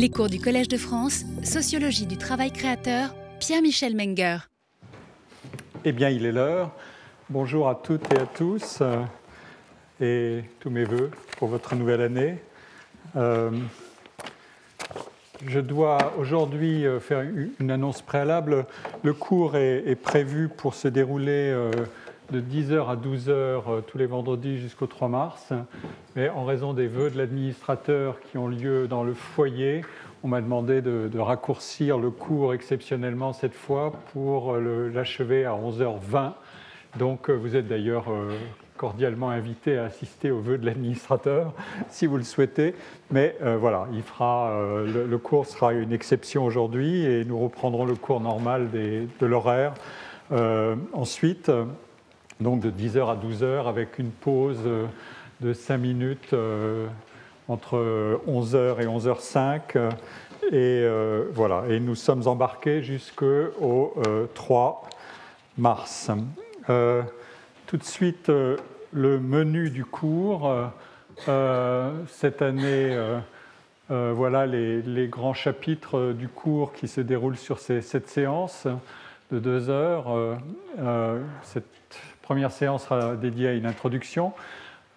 Les cours du Collège de France, Sociologie du travail créateur, Pierre-Michel Menger. Eh bien, il est l'heure. Bonjour à toutes et à tous euh, et tous mes voeux pour votre nouvelle année. Euh, je dois aujourd'hui euh, faire une annonce préalable. Le cours est, prévu pour se dérouler de 10h à 12h tous les vendredis jusqu'au 3 mars. Mais en raison des vœux de l'administrateur qui ont lieu dans le foyer, on m'a demandé de, raccourcir le cours exceptionnellement cette fois pour l'achever à 11h20. Donc vous êtes d'ailleurs euh, cordialement invité à assister aux vœux de l'administrateur si vous le souhaitez. Mais euh, voilà, il fera, euh, le, cours sera une exception aujourd'hui et nous reprendrons le cours normal de l'horaire ensuite donc de 10h à 12h, avec une pause de 5 minutes euh, entre 11h et 11h05. Et euh, voilà, et nous sommes embarqués jusqu'au 3 euh, mars. tout de suite, le menu du cours. cette année, voilà les, les, grands chapitres du cours qui se déroulent sur ces, cette séance de deux heures. cette première séance sera dédiée à une introduction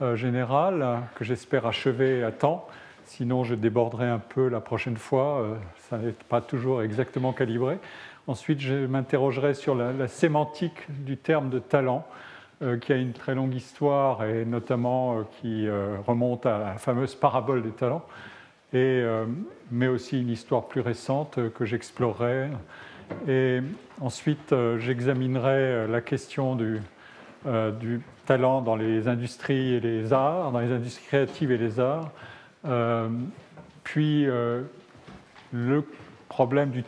euh, générale que j'espère achever à temps. Sinon, je déborderai un peu la prochaine fois. Euh, ça n'est pas toujours exactement calibré. Ensuite, je m'interrogerai sur la, sémantique du terme de talent, euh, qui a une très longue histoire et notamment qui remonte à la fameuse parabole des talents, mais aussi une histoire plus récente que j'explorerai. Et ensuite, j'examinerai la question du, euh, du talent dans les industries et les arts, dans les industries créatives et les arts, euh, puis euh, le problème du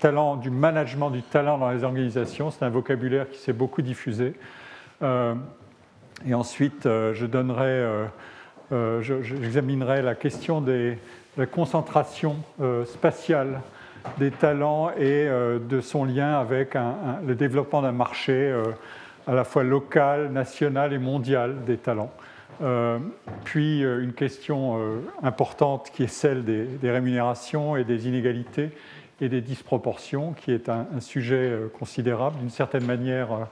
talent, du management du talent dans les organisations, c'est un vocabulaire qui s'est beaucoup diffusé. et ensuite, je donnerai, j'examinerai la question de la concentration spatiale des talents et de son lien avec le développement d'un marché à la fois local, national et mondial des talents. Euh, puis euh, une question euh, importante qui est celle des, rémunérations et des inégalités et des disproportions, qui est un, sujet considérable. D'une certaine manière,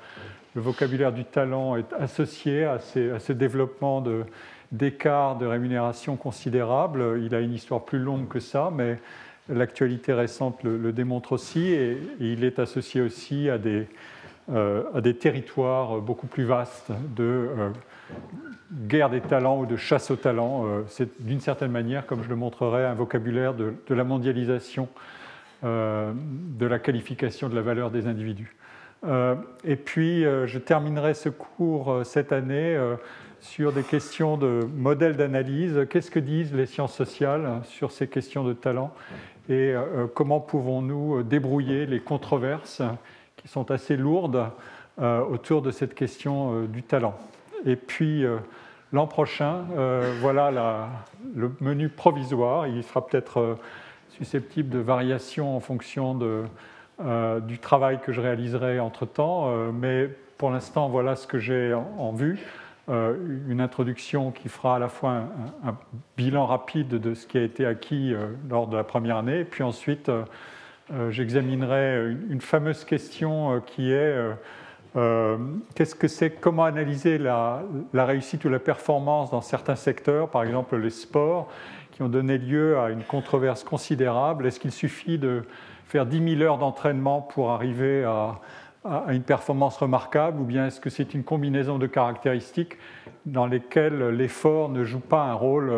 le vocabulaire du talent est associé à, ce développement d'écarts de, rémunération considérables. Il a une histoire plus longue que ça, mais l'actualité récente le, démontre aussi, et, il est associé aussi à des, à des territoires beaucoup plus vastes de euh, guerre des talents ou de chasse aux talents. Euh, c'est d'une certaine manière, comme je le montrerai, un vocabulaire de, la mondialisation, de la qualification de la valeur des individus. et puis, je terminerai ce cours cette année sur des questions de modèles d'analyse. Qu'est-ce que disent les sciences sociales sur ces questions de talent? Et comment pouvons-nous débrouiller les controverses qui sont assez lourdes euh, autour de cette question euh, du talent. Et puis euh, l'an prochain, voilà le menu provisoire. Il sera peut-être susceptible de variations en fonction de, du travail que je réaliserai entre-temps, mais pour l'instant, voilà ce que j'ai en, vue. une introduction qui fera à la fois un, bilan rapide de ce qui a été acquis lors de la première année, puis ensuite j'examinerai une, fameuse question euh, qui est euh, qu'est-ce que c'est, comment analyser la, réussite ou la performance dans certains secteurs, par exemple les sports, qui ont donné lieu à une controverse considérable? Est-ce qu'il suffit de faire 10 000 heures d'entraînement pour arriver à, une performance remarquable, ou bien est-ce que c'est une combinaison de caractéristiques dans lesquelles l'effort ne joue pas un rôle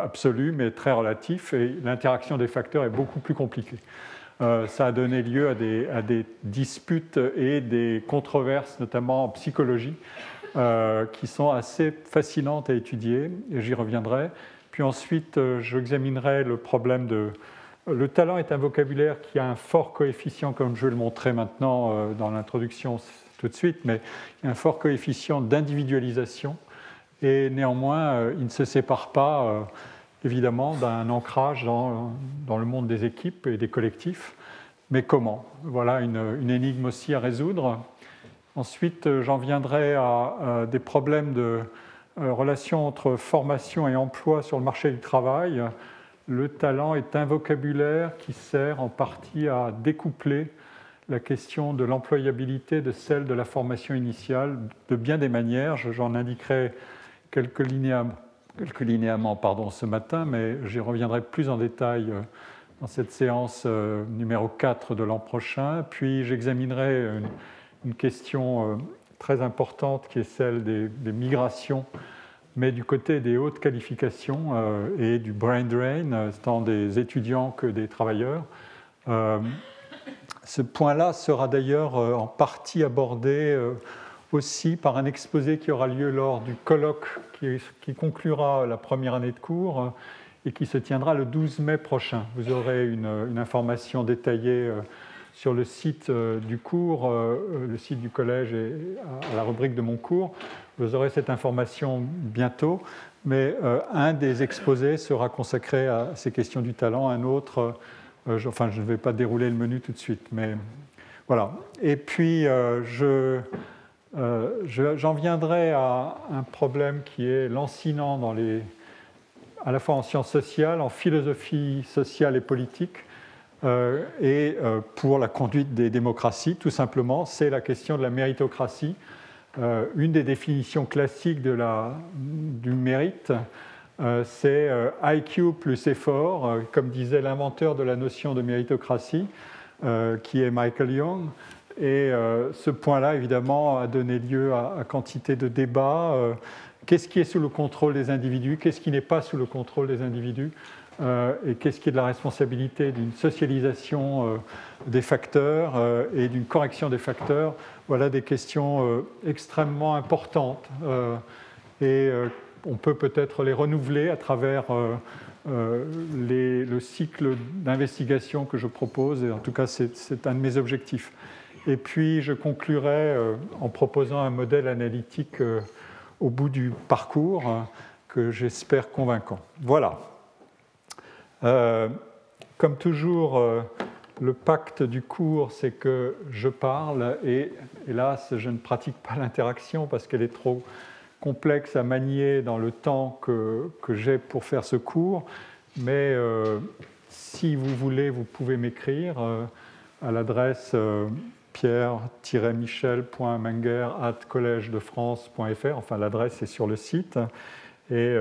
absolu, mais très relatif, et l'interaction des facteurs est beaucoup plus compliquée? euh, ça a donné lieu à des, disputes et des controverses, notamment en psychologie, euh, qui sont assez fascinantes à étudier, et j'y reviendrai. Puis ensuite, euh, j'examinerai le problème de... Le talent est un vocabulaire qui a un fort coefficient, comme je vais le montrer maintenant dans l'introduction tout de suite, mais un fort coefficient d'individualisation, et néanmoins, il ne se sépare pas évidemment d'un ancrage dans, le monde des équipes et des collectifs. Mais comment? Voilà une, énigme aussi à résoudre. Ensuite, euh, j'en viendrai à, des problèmes de euh, relation entre formation et emploi sur le marché du travail. le talent est un vocabulaire qui sert en partie à découpler la question de l'employabilité de celle de la formation initiale de bien des manières. J'en indiquerai quelques linéaments, quelques linéaments pardon, ce matin, mais j'y reviendrai plus en détail euh, dans cette séance euh, numéro 4 de l'an prochain. Puis j'examinerai une, question euh, très importante qui est celle des, migrations, mais du côté des hautes qualifications et du brain drain, tant des étudiants que des travailleurs. Ce point-là sera d'ailleurs en partie abordé aussi par un exposé qui aura lieu lors du colloque qui, conclura la première année de cours euh, et qui se tiendra le 12 mai prochain. Vous aurez une, information détaillée sur le site du cours, le site du collège et à la rubrique de mon cours. Vous aurez cette information bientôt, mais un des exposés sera consacré à ces questions du talent, un autre euh, enfin, je ne vais pas dérouler le menu tout de suite, mais voilà. Et puis, euh, euh, j'en viendrai à un problème qui est lancinant à la fois en sciences sociales, en philosophie sociale et politique, et pour la conduite des démocraties, tout simplement, c'est la question de la méritocratie. une des définitions classiques du mérite, euh, c'est euh, IQ plus effort, euh, comme disait l'inventeur de la notion de méritocratie, qui est Michael Young. Et ce point-là, évidemment, a donné lieu à, quantité de débats. Qu'est-ce qui est sous le contrôle des individus? Qu'est-ce qui n'est pas sous le contrôle des individus? Et qu'est-ce qui est de la responsabilité d'une socialisation des facteurs et d'une correction des facteurs? Voilà des questions extrêmement importantes. et on peut peut-être les renouveler à travers euh, euh, le cycle d'investigation que je propose, et en tout cas c'est un de mes objectifs. Et puis je conclurai euh, en proposant un modèle analytique au bout du parcours que j'espère convaincant. Voilà. comme toujours, le pacte du cours, c'est que je parle et hélas, je ne pratique pas l'interaction parce qu'elle est trop complexe à manier dans le temps que, j'ai pour faire ce cours, mais euh, si vous voulez, vous pouvez m'écrire euh, à l'adresse euh, collège-de-france.fr, enfin l'adresse est sur le site, et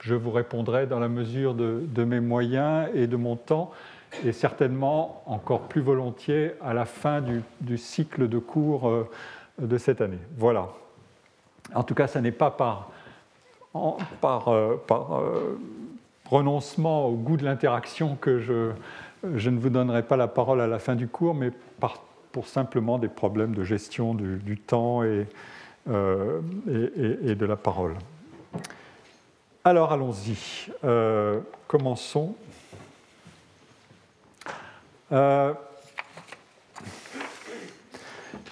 je vous répondrai dans la mesure de, mes moyens et de mon temps, et certainement encore plus volontiers à la fin du, cycle de cours de cette année. Voilà. En tout cas, ce n'est pas par, par, euh, euh, renoncement au goût de l'interaction que je, ne vous donnerai pas la parole à la fin du cours, mais pour simplement des problèmes de gestion du, temps euh, et, de la parole. Alors allons-y. commençons.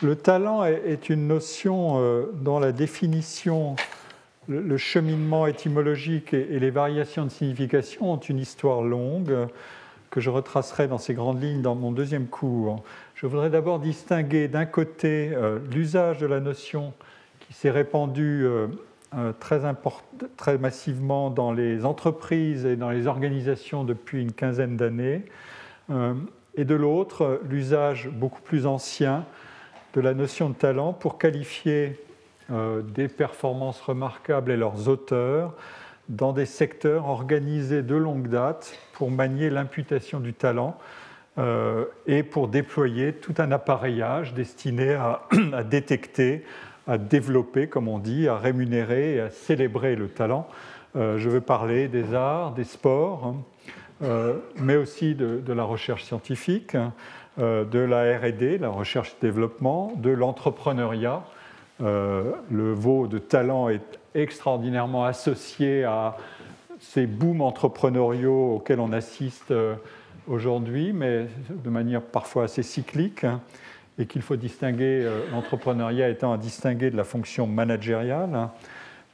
Le talent est une notion euh, dont la définition, le cheminement étymologique et les variations de signification ont une histoire longue que je retracerai dans ces grandes lignes dans mon deuxième cours. Je voudrais d'abord distinguer d'un côté euh, l'usage de la notion qui s'est répandu euh, très, très massivement dans les entreprises et dans les organisations depuis une quinzaine d'années, et de l'autre l'usage beaucoup plus ancien de la notion de talent pour qualifier euh, des performances remarquables et leurs auteurs dans des secteurs organisés de longue date pour manier l'imputation du talent. euh, et pour déployer tout un appareillage destiné à, détecter, à développer, comme on dit, à rémunérer et à célébrer le talent. Euh, je veux parler des arts, des sports, hein, mais aussi de, de, la recherche scientifique, euh, de la RD, la recherche-développement, de l'entrepreneuriat. Euh, le veau de talent est extraordinairement associé à ces booms entrepreneuriaux auxquels on assiste euh, aujourd'hui, mais de manière parfois assez cyclique, et qu'il faut distinguer, l'entrepreneuriat étant à distinguer de la fonction managériale.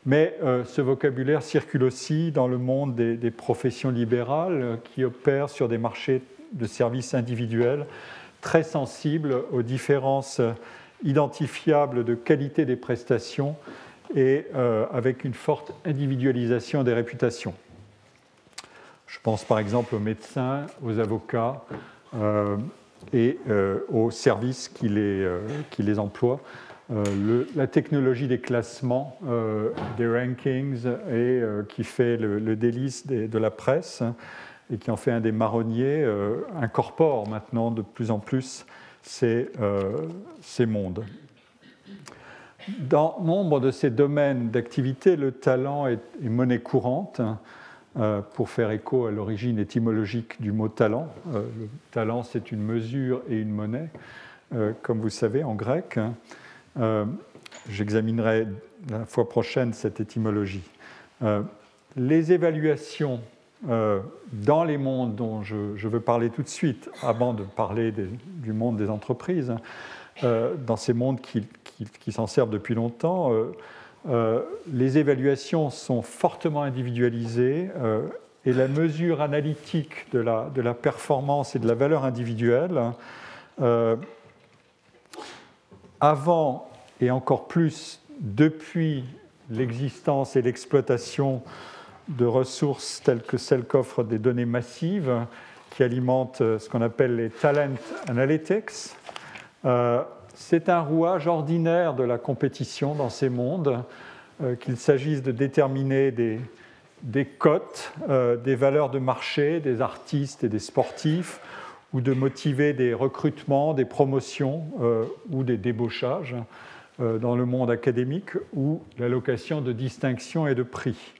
Mais ce vocabulaire circule aussi dans le monde des professions libérales qui opèrent sur des marchés de services individuels très sensibles aux différences identifiables de qualité des prestations et euh, avec une forte individualisation des réputations. Je pense par exemple aux médecins, aux avocats et aux services qui les, qui les emploient. la technologie des classements, des rankings, et qui fait le, délice de la presse et qui en fait un des marronniers, incorpore maintenant de plus en plus ces, ces mondes. Dans nombre de ces domaines d'activité, le talent est, monnaie courante. Euh, pour faire écho à l'origine étymologique du mot talent. Euh, le talent, c'est une mesure et une monnaie, euh, comme vous savez, en grec. J'examinerai la fois prochaine cette étymologie. les évaluations dans les mondes dont je, veux parler tout de suite, avant de parler du monde des entreprises, dans ces mondes qui, s'en servent depuis longtemps, les évaluations sont fortement individualisées euh, et la mesure analytique de la, de la, performance et de la valeur individuelle, avant et encore plus depuis l'existence et l'exploitation de ressources telles que celles qu'offrent des données massives qui alimentent ce qu'on appelle les talent analytics, c'est un rouage ordinaire de la compétition dans ces mondes, euh, qu'il s'agisse de déterminer des, cotes, euh, des valeurs de marché des artistes et des sportifs, ou de motiver des recrutements, des promotions euh, ou des débauchages dans le monde académique, ou l'allocation de distinctions et de prix.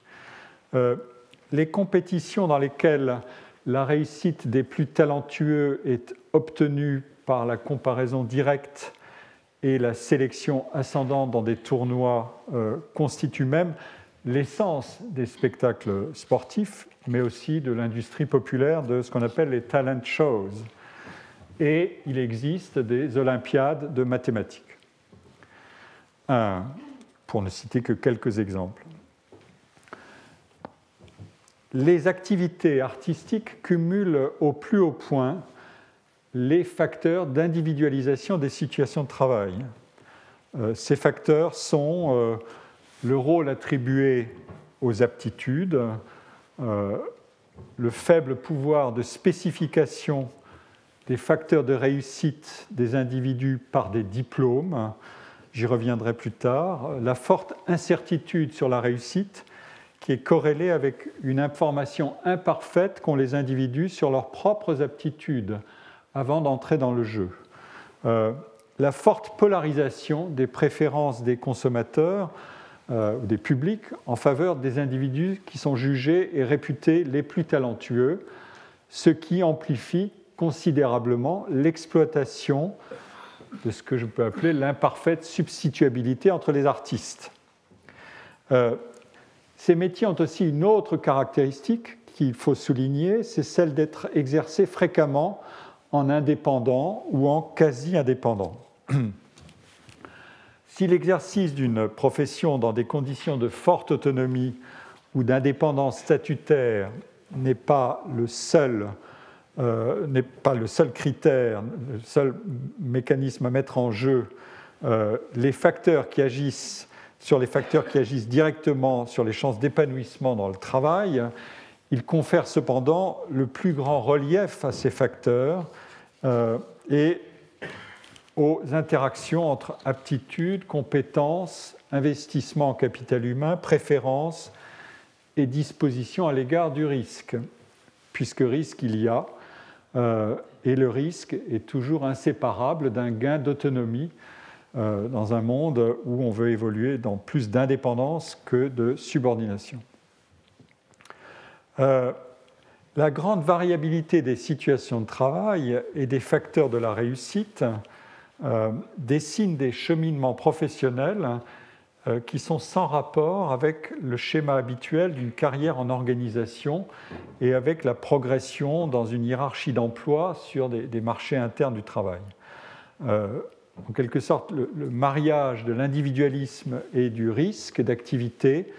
les compétitions dans lesquelles la réussite des plus talentueux est obtenue par la comparaison directe et la sélection ascendante dans des tournois euh, constitue même l'essence des spectacles sportifs, mais aussi de l'industrie populaire de ce qu'on appelle les talent shows. Et il existe des olympiades de mathématiques. pour ne citer que quelques exemples. Les activités artistiques cumulent au plus haut point les facteurs d'individualisation des situations de travail. Euh, ces facteurs sont euh, le rôle attribué aux aptitudes, euh, le faible pouvoir de spécification des facteurs de réussite des individus par des diplômes, j'y reviendrai plus tard, la forte incertitude sur la réussite qui est corrélée avec une information imparfaite qu'ont les individus sur leurs propres aptitudes avant d'entrer dans le jeu. Euh, la forte polarisation des préférences des consommateurs euh, des publics en faveur des individus qui sont jugés et réputés les plus talentueux, ce qui amplifie considérablement l'exploitation de ce que je peux appeler l'imparfaite substituabilité entre les artistes. Euh, ces métiers ont aussi une autre caractéristique qu'il faut souligner, c'est celle d'être exercés fréquemment en indépendant ou en quasi-indépendant. si l'exercice d'une profession dans des conditions de forte autonomie ou d'indépendance statutaire n'est pas le seul euh, n'est pas le seul critère, le seul mécanisme à mettre en jeu, euh, les facteurs qui agissent sur les facteurs qui agissent directement sur les chances d'épanouissement dans le travail, il confère cependant le plus grand relief à ces facteurs et aux interactions entre aptitudes, compétences, investissement en capital humain, préférences et disposition à l'égard du risque, puisque risque il y a, euh, et le risque est toujours inséparable d'un gain d'autonomie euh, dans un monde où on veut évoluer dans plus d'indépendance que de subordination. La grande variabilité des situations de travail et des facteurs de la réussite euh, dessine des cheminements professionnels euh, qui sont sans rapport avec le schéma habituel d'une carrière en organisation et avec la progression dans une hiérarchie d'emploi sur des, marchés internes du travail. Euh, en quelque sorte, le mariage de l'individualisme et du risque d'activité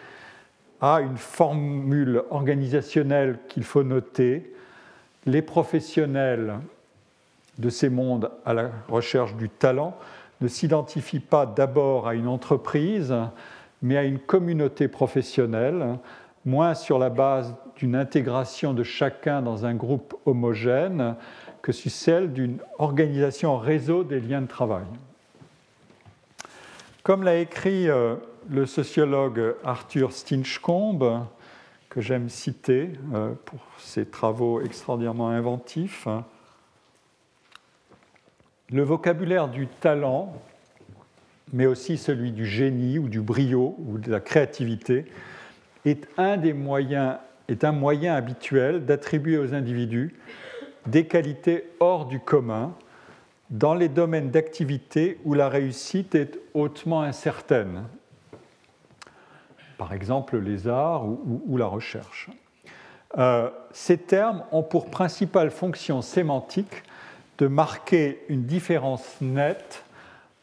à une formule organisationnelle qu'il faut noter. Les professionnels de ces mondes à la recherche du talent ne s'identifient pas d'abord à une entreprise, mais à une communauté professionnelle, moins sur la base d'une intégration de chacun dans un groupe homogène que sur celle d'une organisation réseau des liens de travail. Comme l'a écrit euh, le sociologue Arthur Stinchcombe, que j'aime citer euh, pour ses travaux extraordinairement inventifs, le vocabulaire du talent, mais aussi celui du génie ou du brio ou de la créativité, est un des moyens, est un moyen habituel d'attribuer aux individus des qualités hors du commun dans les domaines d'activité où la réussite est hautement incertaine, par exemple les arts ou, la recherche. Euh, ces termes ont pour principale fonction sémantique de marquer une différence nette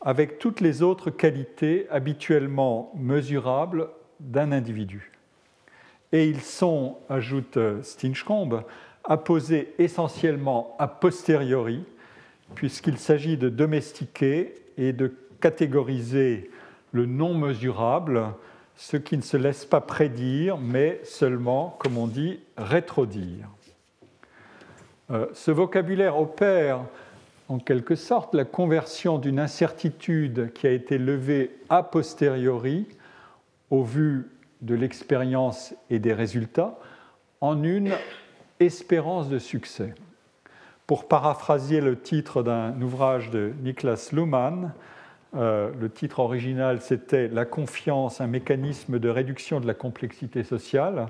avec toutes les autres qualités habituellement mesurables d'un individu. Et ils sont, ajoute Stinchcombe, apposés essentiellement a posteriori, puisqu'il s'agit de domestiquer et de catégoriser le non mesurable, ce qui ne se laisse pas prédire, mais seulement, comme on dit, rétrodire. Euh, ce vocabulaire opère en quelque sorte la conversion d'une incertitude qui a été levée a posteriori au vu de l'expérience et des résultats en une espérance de succès. Pour paraphraser le titre d'un ouvrage de Niklas Luhmann, euh, le titre original c'était La confiance, un mécanisme de réduction de la complexité sociale.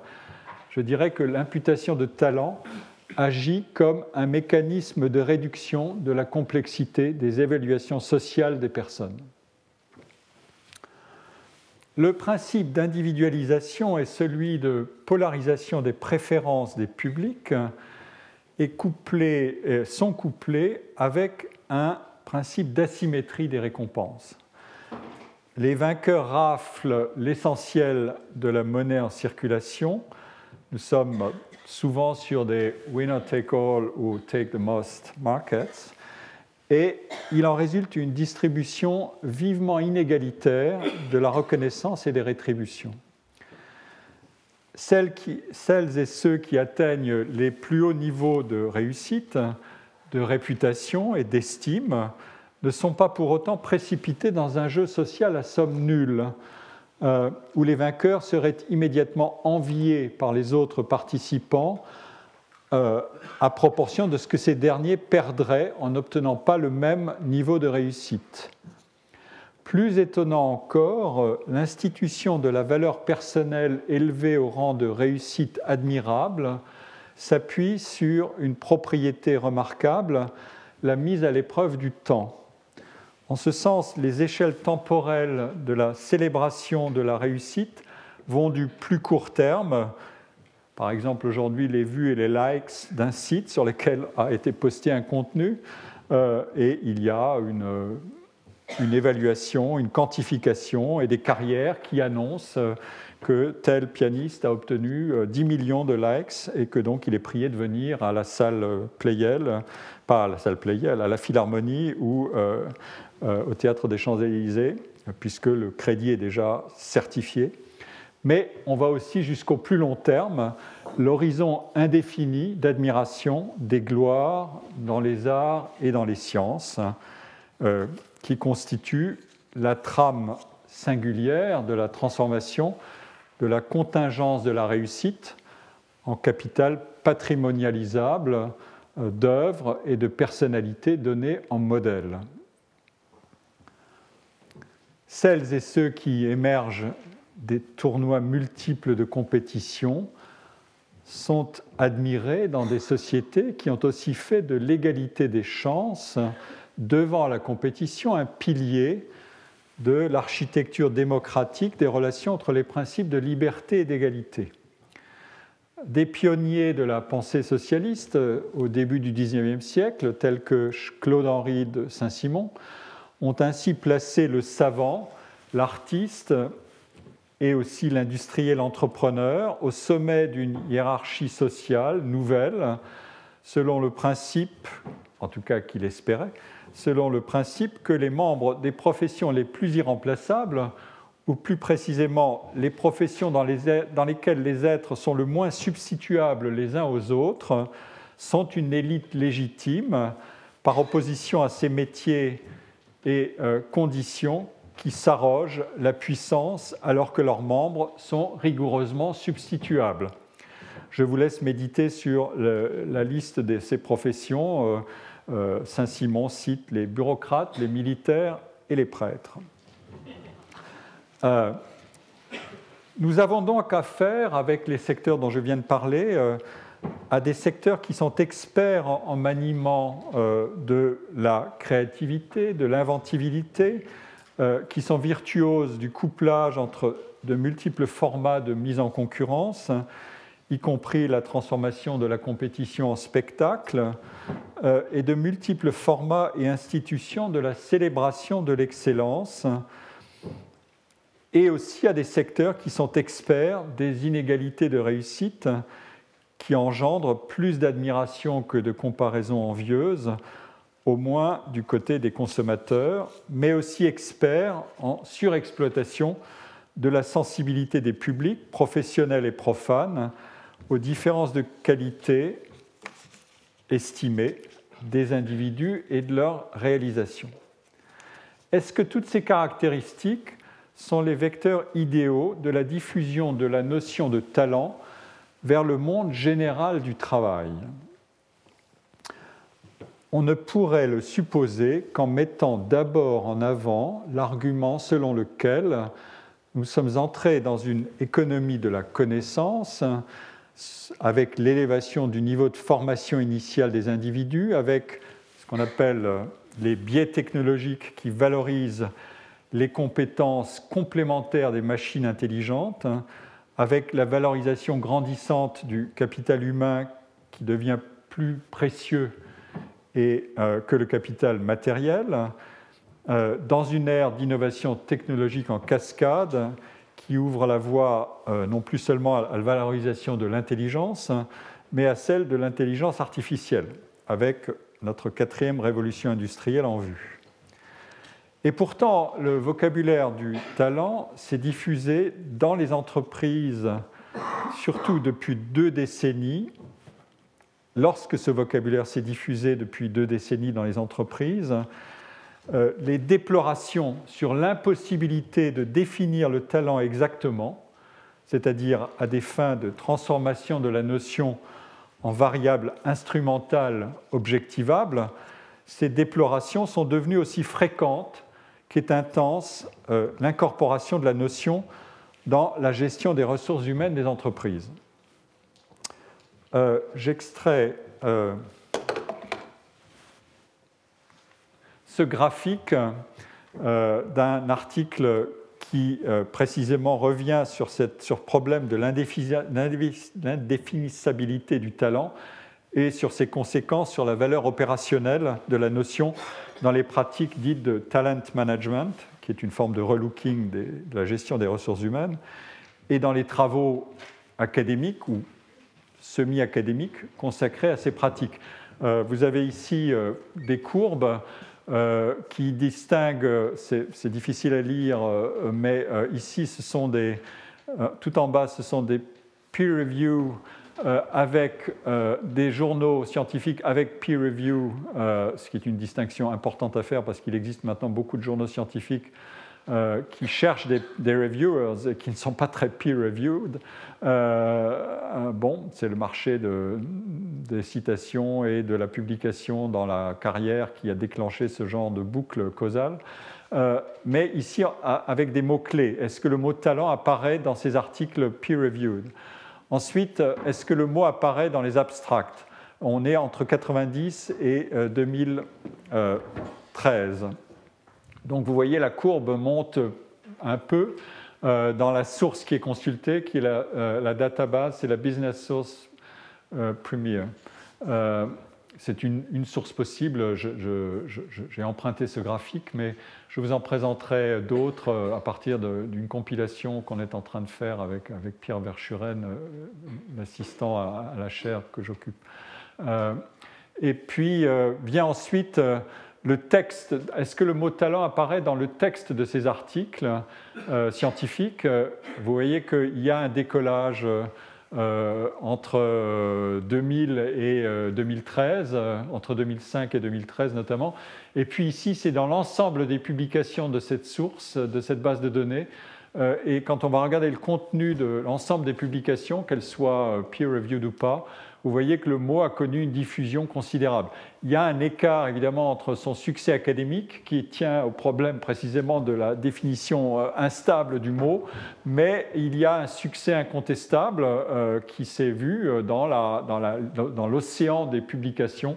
Je dirais que l'imputation de talent agit comme un mécanisme de réduction de la complexité des évaluations sociales des personnes. Le principe d'individualisation et celui de polarisation des préférences des publics sont couplés avec un principe d'asymétrie des récompenses. Les vainqueurs raflent l'essentiel de la monnaie en circulation. Nous sommes souvent sur des winner take all ou take the most markets. Et il en résulte une distribution vivement inégalitaire de la reconnaissance et des rétributions. Celles, celles, et ceux qui atteignent les plus hauts niveaux de réussite, de réputation et d'estime ne sont pas pour autant précipités dans un jeu social à somme nulle, euh, où les vainqueurs seraient immédiatement enviés par les autres participants euh, à proportion de ce que ces derniers perdraient en n'obtenant pas le même niveau de réussite. Plus étonnant encore, l'institution de la valeur personnelle élevée au rang de réussite admirable s'appuie sur une propriété remarquable, la mise à l'épreuve du temps. En ce sens, les échelles temporelles de la célébration de la réussite vont du plus court terme, par exemple aujourd'hui les vues et les likes d'un site sur lequel a été posté un contenu, euh, et il y a une, évaluation, une quantification et des carrières qui annoncent euh, que tel pianiste a obtenu 10 euh, millions de likes et que donc il est prié de venir à la salle Playel, pas à la salle Playel, à la Philharmonie ou euh, au Théâtre des Champs-Élysées, puisque le crédit est déjà certifié. Mais on va aussi jusqu'au plus long terme, l'horizon indéfini d'admiration des gloires dans les arts et dans les sciences, euh, qui constitue la trame singulière de la transformation de la contingence de la réussite en capital patrimonialisable euh, d'œuvres et de personnalités données en modèle. Celles et ceux qui émergent des tournois multiples de compétition sont admirés dans des sociétés qui ont aussi fait de l'égalité des chances devant la compétition un pilier de l'architecture démocratique des relations entre les principes de liberté et d'égalité. Des pionniers de la pensée socialiste au début du XIXe siècle, tels que Claude-Henri de Saint-Simon, ont ainsi placé le savant, l'artiste et aussi l'industriel entrepreneur au sommet d'une hiérarchie sociale nouvelle, selon le principe, en tout cas qu'il espérait, selon le principe que les membres des professions les plus irremplaçables ou plus précisément les professions dans, lesquelles les êtres sont le moins substituables les uns aux autres, sont une élite légitime par opposition à ces métiers et euh, conditions qui s'arrogent la puissance alors que leurs membres sont rigoureusement substituables. Je vous laisse méditer sur la liste de ces professions. Euh, euh, Saint-Simon cite les bureaucrates, les militaires et les prêtres. Euh, nous avons donc affaire, avec les secteurs dont je viens de parler, à des secteurs qui sont experts en, maniement de la créativité, de l'inventivité, qui sont virtuoses du couplage entre de multiples formats de mise en concurrence, y compris la transformation de la compétition en spectacle, euh, et de multiples formats et institutions de la célébration de l'excellence, et aussi à des secteurs qui sont experts des inégalités de réussite qui engendrent plus d'admiration que de comparaisons envieuses, au moins du côté des consommateurs, mais aussi experts en surexploitation de la sensibilité des publics, professionnels et profanes, aux différences de qualité estimées des individus et de leur réalisation. Est-ce que toutes ces caractéristiques sont les vecteurs idéaux de la diffusion de la notion de talent vers le monde général du travail? On ne pourrait le supposer qu'en mettant d'abord en avant l'argument selon lequel nous sommes entrés dans une économie de la connaissance avec l'élévation du niveau de formation initiale des individus, avec ce qu'on appelle euh, les biais technologiques qui valorisent les compétences complémentaires des machines intelligentes, avec la valorisation grandissante du capital humain qui devient plus précieux et, euh, que le capital matériel, euh, dans une ère d'innovation technologique en cascade qui ouvre la voie euh, non plus seulement à la valorisation de l'intelligence, mais à celle de l'intelligence artificielle, avec notre quatrième révolution industrielle en vue. Et pourtant, le vocabulaire du talent s'est diffusé dans les entreprises, surtout depuis deux décennies. Lorsque ce vocabulaire s'est diffusé depuis deux décennies dans les entreprises, euh, les déplorations sur l'impossibilité de définir le talent exactement, c'est-à-dire à des fins de transformation de la notion en variable instrumentale objectivable, ces déplorations sont devenues aussi fréquentes qu'est intense euh, l'incorporation de la notion dans la gestion des ressources humaines des entreprises. Euh, j'extrais ce graphique euh, d'un article qui euh, précisément revient sur ce problème de l'indéfinissabilité du talent et sur ses conséquences sur la valeur opérationnelle de la notion dans les pratiques dites de talent management, qui est une forme de relooking de la gestion des ressources humaines, et dans les travaux académiques ou semi-académiques consacrés à ces pratiques. Euh, vous avez ici des courbes euh, qui distingue, c'est difficile à lire, euh, mais euh, ici, tout en bas, ce sont des peer review avec des journaux scientifiques avec peer review, ce qui est une distinction importante à faire parce qu'il existe maintenant beaucoup de journaux scientifiques euh, qui cherchent des, reviewers et qui ne sont pas très peer-reviewed. Euh, bon, c'est le marché des citations et de la publication dans la carrière qui a déclenché ce genre de boucle causale. Euh, mais ici, avec des mots-clés, est-ce que le mot talent apparaît dans ces articles peer-reviewed? Ensuite, est-ce que le mot apparaît dans les abstracts? On est entre 90 et 2013. Donc vous voyez, la courbe monte un peu euh, dans la source qui est consultée, qui est la, euh, database, c'est la Business Source euh, Premier. c'est une, source possible, j'ai emprunté ce graphique, mais je vous en présenterai d'autres à partir d'une compilation qu'on est en train de faire avec, avec Pierre Verschuren, l'assistant à, à, la chaire que j'occupe. et puis vient ensuite le texte, est-ce que le mot talent apparaît dans le texte de ces articles euh, scientifiques? Vous voyez qu'il y a un décollage euh, entre 2000 et 2013, entre 2005 et 2013 notamment. Et puis ici, c'est dans l'ensemble des publications de cette source, de cette base de données. et quand on va regarder le contenu de l'ensemble des publications, qu'elles soient peer-reviewed ou pas, vous voyez que le mot a connu une diffusion considérable. Il y a un écart évidemment entre son succès académique, qui tient au problème précisément de la définition euh, instable du mot, mais il y a un succès incontestable euh, qui s'est vu euh, dans l'océan des publications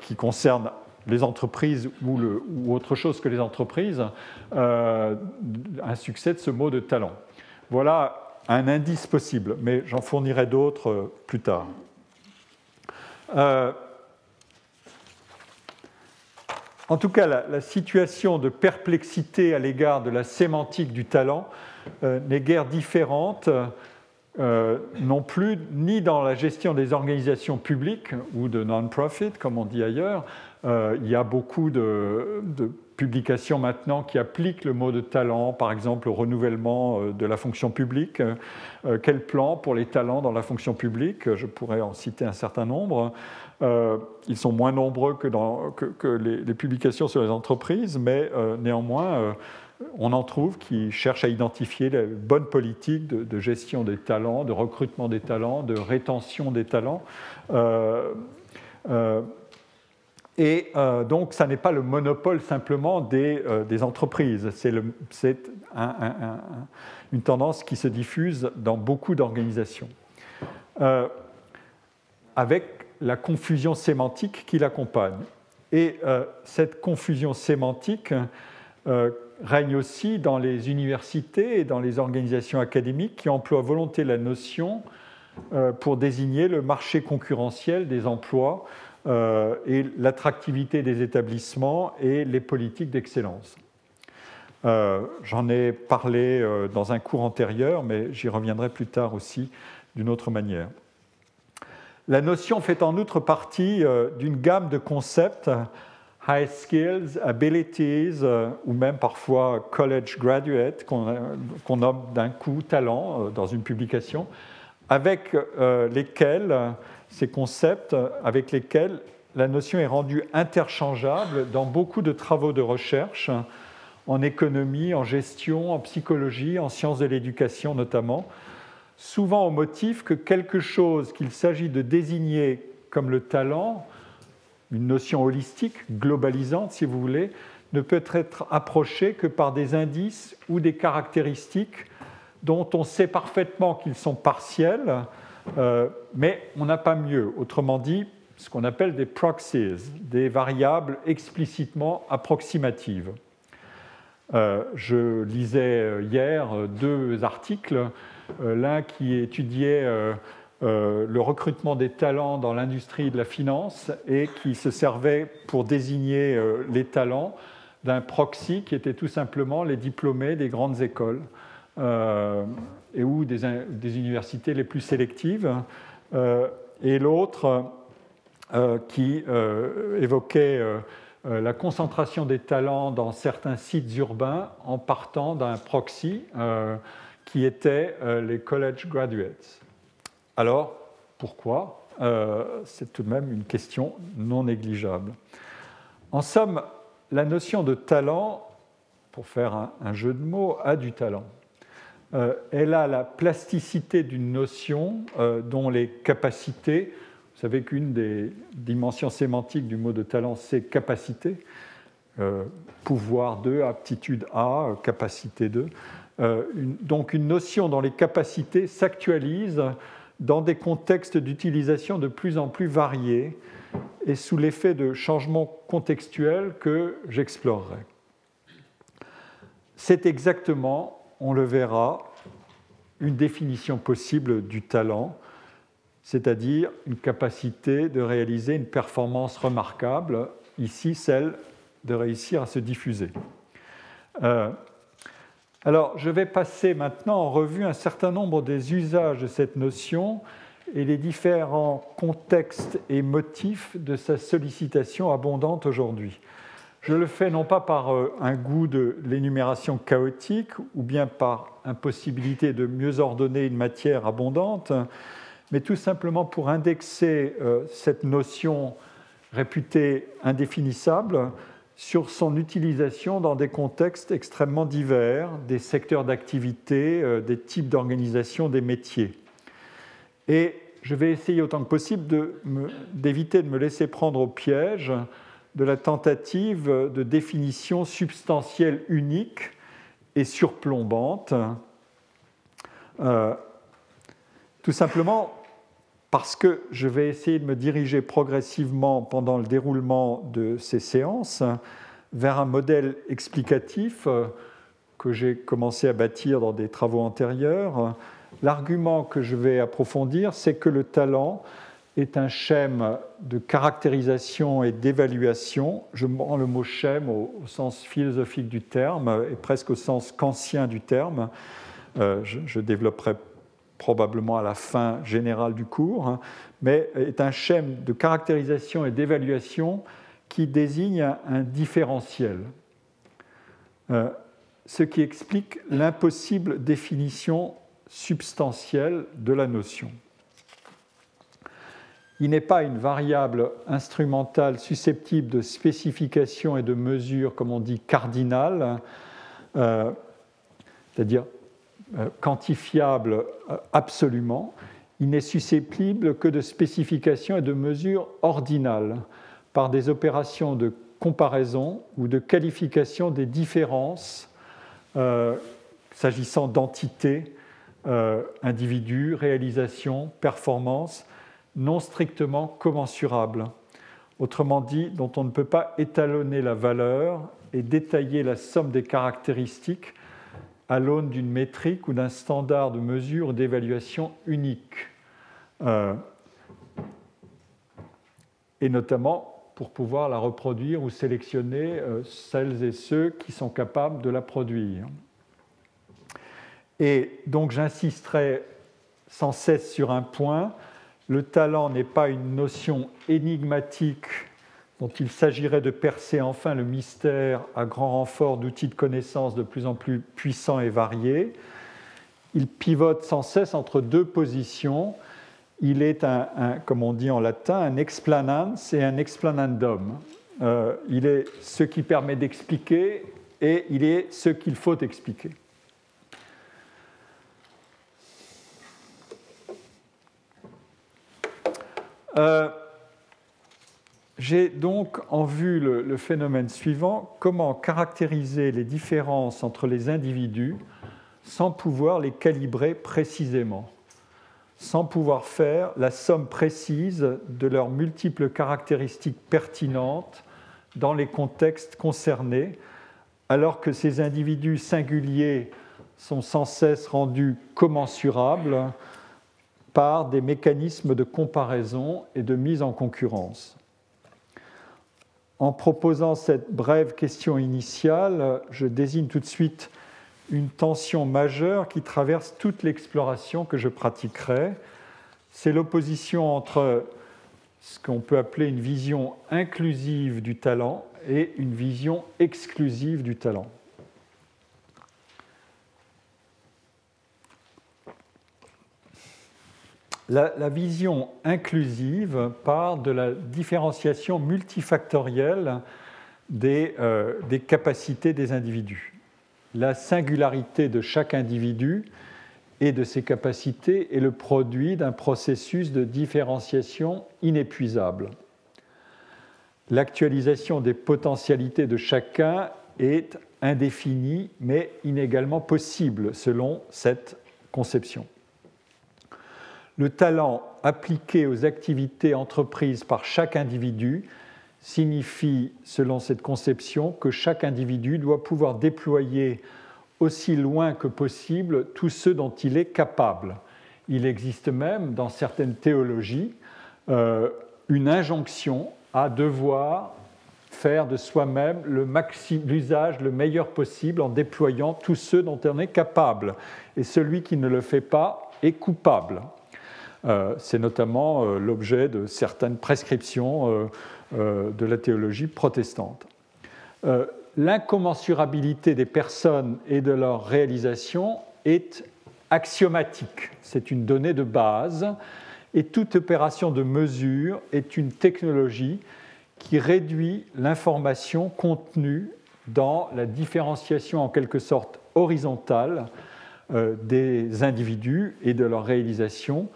qui concernent les entreprises ou, ou, autre chose que les entreprises, un succès de ce mot de talent. Voilà un indice possible, mais j'en fournirai d'autres euh, plus tard. Euh, en tout cas, la, situation de perplexité à l'égard de la sémantique du talent euh, n'est guère différente non plus ni dans la gestion des organisations publiques ou de non-profit, comme on dit ailleurs. il y a beaucoup de, de publications maintenant qui appliquent le mot de talent, par exemple au renouvellement euh, de la fonction publique. Euh, quel plan pour les talents dans la fonction publique? Je pourrais en citer un certain nombre. Euh, ils sont moins nombreux que, les, publications sur les entreprises, mais néanmoins, on en trouve qui cherchent à identifier les bonnes politiques de, de, gestion des talents, de recrutement des talents, de rétention des talents. Et euh, donc, ça n'est pas le monopole simplement des, euh, entreprises, c'est une tendance qui se diffuse dans beaucoup d'organisations, euh, avec la confusion sémantique qui l'accompagne. Et cette confusion sémantique règne aussi dans les universités et dans les organisations académiques qui emploient volonté la notion pour désigner le marché concurrentiel des emplois euh, et l'attractivité des établissements et les politiques d'excellence. Euh, j'en ai parlé euh, dans un cours antérieur, mais j'y reviendrai plus tard aussi d'une autre manière. La notion fait en outre partie d'une gamme de concepts, high skills, abilities, ou même parfois college graduate, qu'on nomme d'un coup talent dans une publication, avec lesquels ces concepts avec lesquels la notion est rendue interchangeable dans beaucoup de travaux de recherche, en économie, en gestion, en psychologie, en sciences de l'éducation notamment, souvent au motif que quelque chose qu'il s'agit de désigner comme le talent, une notion holistique, globalisante si vous voulez, ne peut être approché que par des indices ou des caractéristiques dont on sait parfaitement qu'ils sont partiels, euh, mais on n'a pas mieux. Autrement dit, ce qu'on appelle des proxies, des variables explicitement approximatives. Euh, je lisais hier deux articles, euh, l'un qui étudiait le recrutement des talents dans l'industrie de la finance et qui se servait pour désigner les talents d'un proxy qui était tout simplement les diplômés des grandes écoles et ou des, universités les plus sélectives, euh, et l'autre euh, qui euh, évoquait la concentration des talents dans certains sites urbains en partant d'un proxy qui était les college graduates. Alors, pourquoi? C'est tout de même une question non négligeable. En somme, la notion de talent, pour faire un jeu de mots, a du talent. Euh, elle a la plasticité d'une notion euh, dont les capacités, vous savez qu'une des dimensions sémantiques du mot de talent, c'est capacité, euh, pouvoir de, aptitude à, capacité de. donc une notion dont les capacités s'actualisent dans des contextes d'utilisation de plus en plus variés et sous l'effet de changements contextuels que j'explorerai. C'est exactement on le verra, une définition possible du talent, c'est-à-dire une capacité de réaliser une performance remarquable, ici celle de réussir à se diffuser. Euh, alors, je vais passer maintenant en revue un certain nombre des usages de cette notion et les différents contextes et motifs de sa sollicitation abondante aujourd'hui. Je le fais non pas par euh, un goût de l'énumération chaotique ou bien par impossibilité de mieux ordonner une matière abondante, mais tout simplement pour indexer euh, cette notion réputée indéfinissable sur son utilisation dans des contextes extrêmement divers, des secteurs d'activité, euh, des types d'organisation, des métiers. Et je vais essayer autant que possible d'éviter de, me laisser prendre au piège de la tentative de définition substantielle unique et surplombante, euh, tout simplement parce que je vais essayer de me diriger progressivement pendant le déroulement de ces séances vers un modèle explicatif euh, que j'ai commencé à bâtir dans des travaux antérieurs. L'argument que je vais approfondir, c'est que le talent est un schème de caractérisation et d'évaluation. Je prends le mot schème au, sens philosophique du terme et presque au sens kantien du terme. Euh, je, développerai probablement à la fin générale du cours, hein, mais est un schème de caractérisation et d'évaluation qui désigne un, différentiel, euh, ce qui explique l'impossible définition substantielle de la notion. Il n'est pas une variable instrumentale susceptible de spécification et de mesure, comme on dit, cardinale, euh, c'est-à-dire euh, quantifiable euh, absolument, il n'est susceptible que de spécifications et de mesures ordinales par des opérations de comparaison ou de qualification des différences s'agissant d'entités, individus, réalisations, performances non strictement commensurables. Autrement dit, dont on ne peut pas étalonner la valeur et détailler la somme des caractéristiques à l'aune d'une métrique ou d'un standard de mesure d'évaluation unique, euh, et notamment pour pouvoir la reproduire ou sélectionner euh, celles et ceux qui sont capables de la produire. Et donc j'insisterai sans cesse sur un point, le talent n'est pas une notion énigmatique dont il s'agirait de percer enfin le mystère à grand renfort d'outils de connaissance de plus en plus puissants et variés. Il pivote sans cesse entre deux positions. Il est, un, comme on dit en latin, un explanans et un explanandum. Euh, il est ce qui permet d'expliquer et il est ce qu'il faut expliquer. Euh, j'ai donc en vue le, phénomène suivant, comment caractériser les différences entre les individus sans pouvoir les calibrer précisément, sans pouvoir faire la somme précise de leurs multiples caractéristiques pertinentes dans les contextes concernés, alors que ces individus singuliers sont sans cesse rendus commensurables par des mécanismes de comparaison et de mise en concurrence. En proposant cette brève question initiale, je désigne tout de suite une tension majeure qui traverse toute l'exploration que je pratiquerai. C'est l'opposition entre ce qu'on peut appeler une vision inclusive du talent et une vision exclusive du talent. La, vision inclusive part de la différenciation multifactorielle des, euh, des, capacités des individus. La singularité de chaque individu et de ses capacités est le produit d'un processus de différenciation inépuisable. L'actualisation des potentialités de chacun est indéfinie mais inégalement possible selon cette conception. Le talent appliqué aux activités entreprises par chaque individu signifie, selon cette conception, que chaque individu doit pouvoir déployer aussi loin que possible tout ce dont il est capable. Il existe même, dans certaines théologies, euh, une injonction à devoir faire de soi-même l'usage le meilleur possible en déployant tout ce dont on est capable. Et celui qui ne le fait pas est coupable. C'est notamment l'objet de certaines prescriptions de la théologie protestante. L'incommensurabilité des personnes et de leur réalisation est axiomatique. C'est une donnée de base et toute opération de mesure est une technologie qui réduit l'information contenue dans la différenciation en quelque sorte horizontale euh, des individus et de leur réalisation,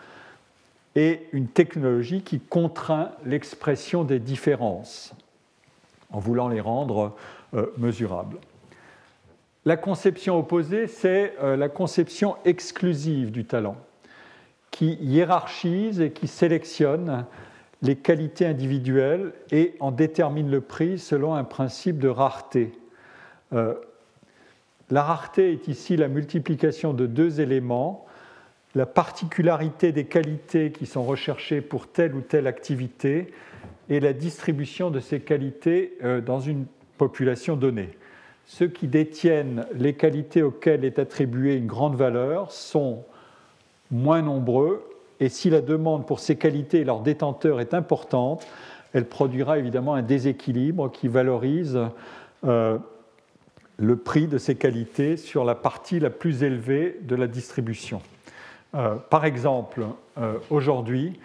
et une technologie qui contraint l'expression des différences en voulant les rendre euh, mesurables. La conception opposée, c'est euh, la conception exclusive du talent, qui hiérarchise et qui sélectionne les qualités individuelles et en détermine le prix selon un principe de rareté. Euh, la rareté est ici la multiplication de deux éléments, la particularité des qualités qui sont recherchées pour telle ou telle activité et la distribution de ces qualités euh, dans une population donnée. Ceux qui détiennent les qualités auxquelles est attribuée une grande valeur sont moins nombreux et si la demande pour ces qualités et leur détenteur est importante, elle produira évidemment un déséquilibre qui valorise euh, le prix de ces qualités sur la partie la plus élevée de la distribution. Euh, par exemple, euh, aujourd'hui,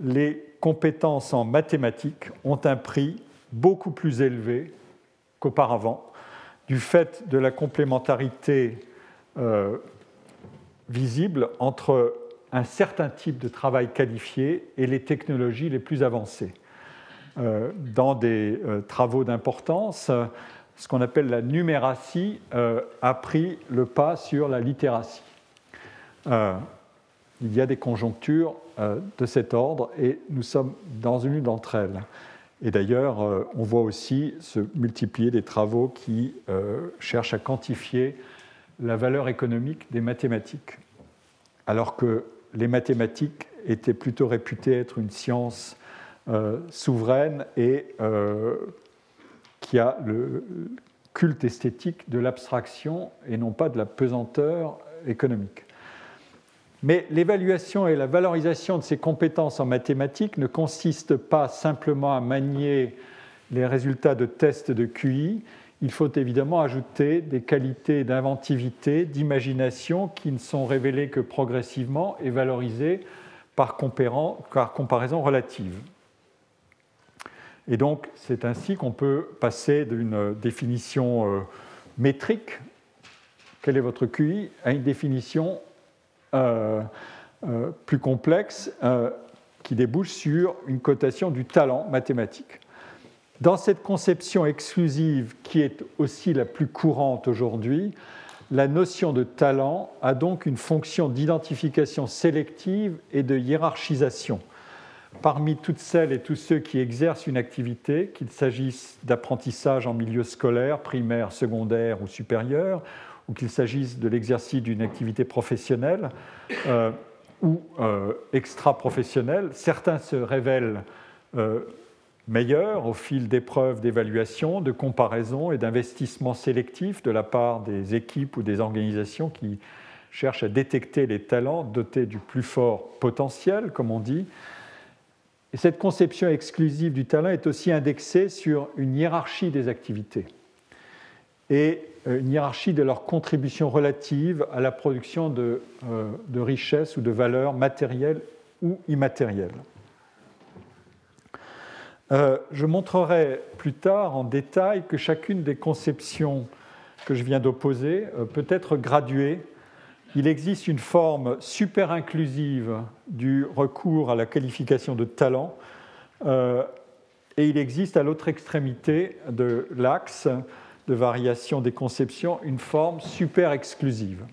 les compétences en mathématiques ont un prix beaucoup plus élevé qu'auparavant, du fait de la complémentarité visible entre un certain type de travail qualifié et les technologies les plus avancées. Euh, dans des euh, travaux d'importance, ce qu'on appelle la numératie euh, a pris le pas sur la littératie. Il y a des conjonctures de cet ordre et nous sommes dans une d'entre elles. Et d'ailleurs, on voit aussi se multiplier des travaux qui cherchent à quantifier la valeur économique des mathématiques. Alors que les mathématiques étaient plutôt réputées être une science euh, souveraine et euh, qui a le culte esthétique de l'abstraction et non pas de la pesanteur économique. Mais l'évaluation et la valorisation de ces compétences en mathématiques ne consistent pas simplement à manier les résultats de tests de QI, il faut évidemment ajouter des qualités d'inventivité, d'imagination qui ne sont révélées que progressivement et valorisées par, comparaison relative. Et donc, c'est ainsi qu'on peut passer d'une définition euh, métrique, quel est votre QI, à une définition plus complexe qui débouche sur une cotation du talent mathématique. Dans cette conception exclusive qui est aussi la plus courante aujourd'hui, la notion de talent a donc une fonction d'identification sélective et de hiérarchisation. Parmi toutes celles et tous ceux qui exercent une activité, qu'il s'agisse d'apprentissage en milieu scolaire, primaire, secondaire ou supérieur, qu'il s'agisse de l'exercice d'une activité professionnelle euh, ou euh, extra-professionnelle, certains se révèlent euh, meilleur au fil d'épreuves d'évaluation, de comparaison et d'investissement sélectif de la part des équipes ou des organisations qui cherchent à détecter les talents dotés du plus fort potentiel, comme on dit. Et cette conception exclusive du talent est aussi indexée sur une hiérarchie des activités et une hiérarchie de leur contribution relative à la production de, euh, richesses ou de valeurs matérielles ou immatérielles. Euh, je montrerai plus tard en détail que chacune des conceptions que je viens d'opposer euh, peut être graduée. Il existe une forme super inclusive du recours à la qualification de talent euh, et il existe à l'autre extrémité de l'axe variation des conceptions une forme super exclusive.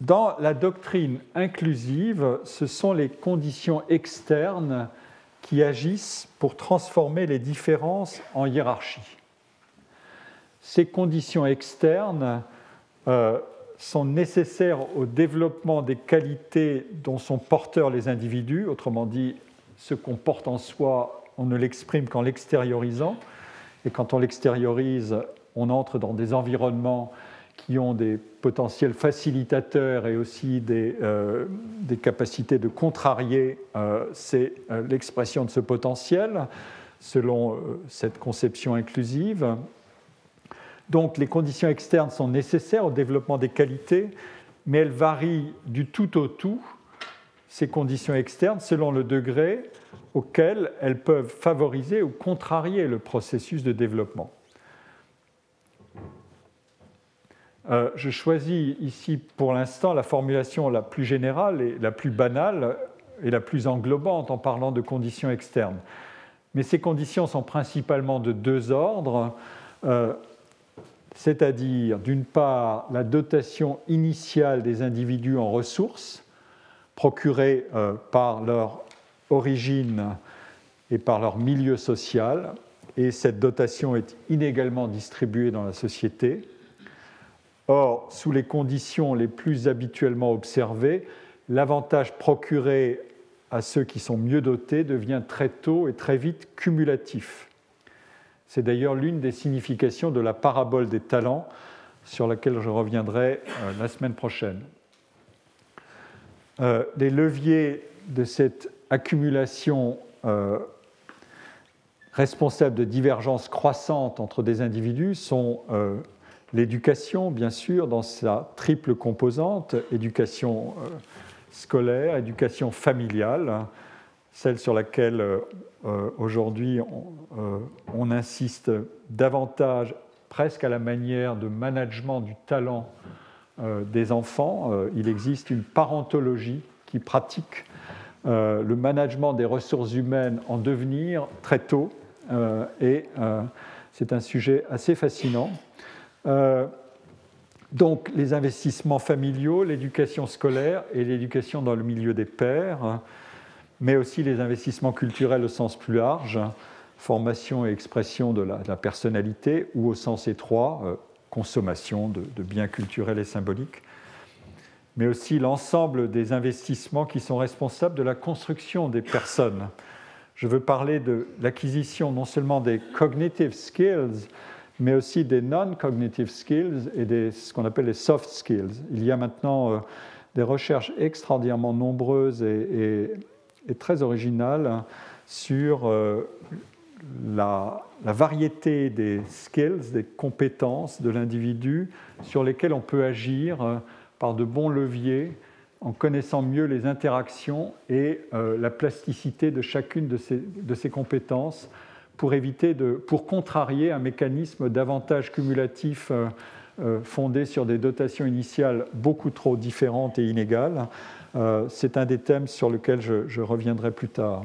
Dans la doctrine inclusive, ce sont les conditions externes qui agissent pour transformer les différences en hiérarchie. Ces conditions externes euh, sont nécessaires au développement des qualités dont sont porteurs les individus, autrement dit, ce qu'on porte en soi, on ne l'exprime qu'en l'extériorisant, et quand on l'extériorise, on entre dans des environnements qui ont des potentiels facilitateurs et aussi des, euh, capacités de contrarier euh, c'est euh, l'expression de ce potentiel selon cette conception inclusive. Donc les conditions externes sont nécessaires au développement des qualités, mais elles varient du tout au tout, ces conditions externes, selon le degré auquel elles peuvent favoriser ou contrarier le processus de développement. Euh, je choisis ici pour l'instant la formulation la plus générale et la plus banale et la plus englobante en parlant de conditions externes. Mais ces conditions sont principalement de deux ordres, euh, c'est-à-dire d'une part la dotation initiale des individus en ressources procurées euh, par leur origine et par leur milieu social, et cette dotation est inégalement distribuée dans la société. Or, sous les conditions les plus habituellement observées, l'avantage procuré à ceux qui sont mieux dotés devient très tôt et très vite cumulatif. C'est d'ailleurs l'une des significations de la parabole des talents sur laquelle je reviendrai euh, la semaine prochaine. Euh, les leviers de cette accumulation euh, responsable de divergences croissantes entre des individus sont L'éducation, bien sûr, dans sa triple composante, éducation euh, scolaire, éducation familiale, celle sur laquelle euh, aujourd'hui euh, on, insiste davantage, presque à la manière de management du talent des enfants. il existe une parentologie qui pratique le management des ressources humaines en devenir très tôt, et c'est un sujet assez fascinant. Euh, donc les investissements familiaux, l'éducation scolaire et l'éducation dans le milieu des pairs, mais aussi les investissements culturels au sens plus large, formation et expression de la, personnalité, ou au sens étroit, euh, consommation de, biens culturels et symboliques, mais aussi l'ensemble des investissements qui sont responsables de la construction des personnes. Je veux parler de l'acquisition non seulement des cognitive skills, mais aussi des non-cognitive skills et des, ce qu'on appelle les soft skills. Il y a maintenant euh, des recherches extraordinairement nombreuses et, très originales sur euh, la, variété des skills, des compétences de l'individu sur lesquelles on peut agir euh, par de bons leviers en connaissant mieux les interactions et la plasticité de chacune de ces, compétences pour, éviter de, pour contrarier un mécanisme d'avantage cumulatif euh, euh, fondé sur des dotations initiales beaucoup trop différentes et inégales. Euh, c'est un des thèmes sur lesquels je, reviendrai plus tard.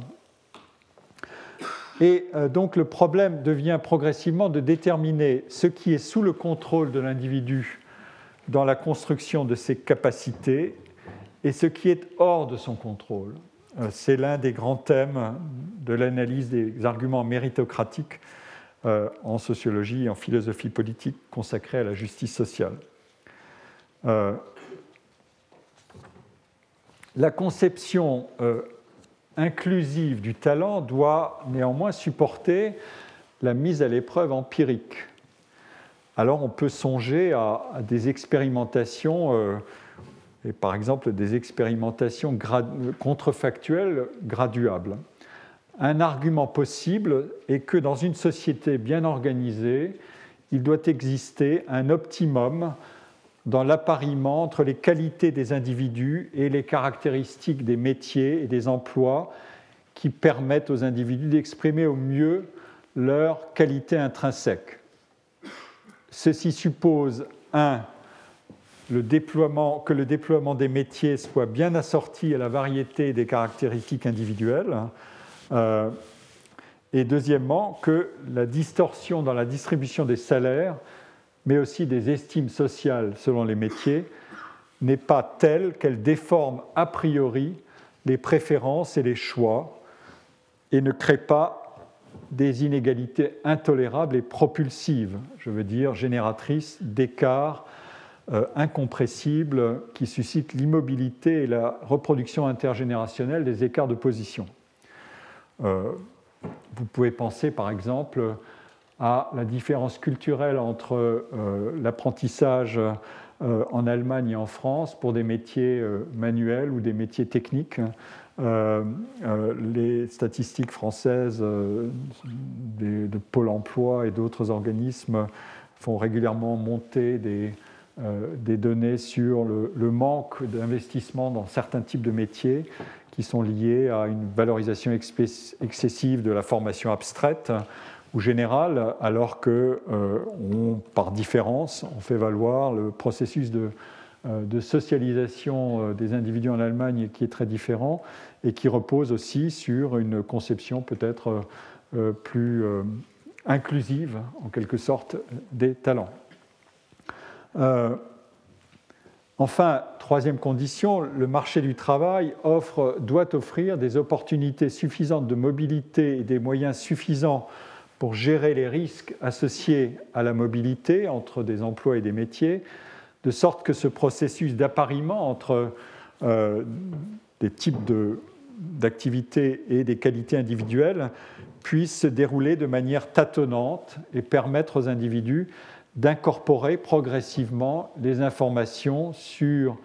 Et donc le problème devient progressivement de déterminer ce qui est sous le contrôle de l'individu dans la construction de ses capacités et ce qui est hors de son contrôle. Euh, c'est l'un des grands thèmes de l'analyse des arguments méritocratiques euh, en sociologie et en philosophie politique consacrée à la justice sociale. Euh, la conception inclusive du talent doit néanmoins supporter la mise à l'épreuve empirique. Alors on peut songer à, des expérimentations et par exemple des expérimentations contrefactuelles graduables. Un argument possible est que dans une société bien organisée, il doit exister un optimum dans l'appariement entre les qualités des individus et les caractéristiques des métiers et des emplois qui permettent aux individus d'exprimer au mieux leurs qualités intrinsèques. Ceci suppose, un, le déploiement, que le déploiement des métiers soit bien assorti à la variété des caractéristiques individuelles. Euh, et deuxièmement, que la distorsion dans la distribution des salaires, mais aussi des estimes sociales selon les métiers, n'est pas telle qu'elle déforme a priori les préférences et les choix et ne crée pas des inégalités intolérables et propulsives, je veux dire génératrices d'écarts euh, incompressible qui suscite l'immobilité et la reproduction intergénérationnelle des écarts de position. Euh, vous pouvez penser par exemple à la différence culturelle entre l'apprentissage en Allemagne et en France pour des métiers manuels ou des métiers techniques. Les statistiques françaises de Pôle emploi et d'autres organismes font régulièrement monter des, euh, données sur le, manque d'investissement dans certains types de métiers qui sont liés à une valorisation excessive de la formation abstraite ou générale, alors que, euh, par différence, on fait valoir le processus de, euh, de socialisation des individus en Allemagne qui est très différent et qui repose aussi sur une conception peut-être plus inclusive, en quelque sorte, des talents. Euh, enfin, troisième condition, le marché du travail doit offrir des opportunités suffisantes de mobilité et des moyens suffisants pour gérer les risques associés à la mobilité entre des emplois et des métiers, de sorte que ce processus d'appariement entre euh, des types d'activités et des qualités individuelles puisse se dérouler de manière tâtonnante et permettre aux individus d'incorporer progressivement les informations sur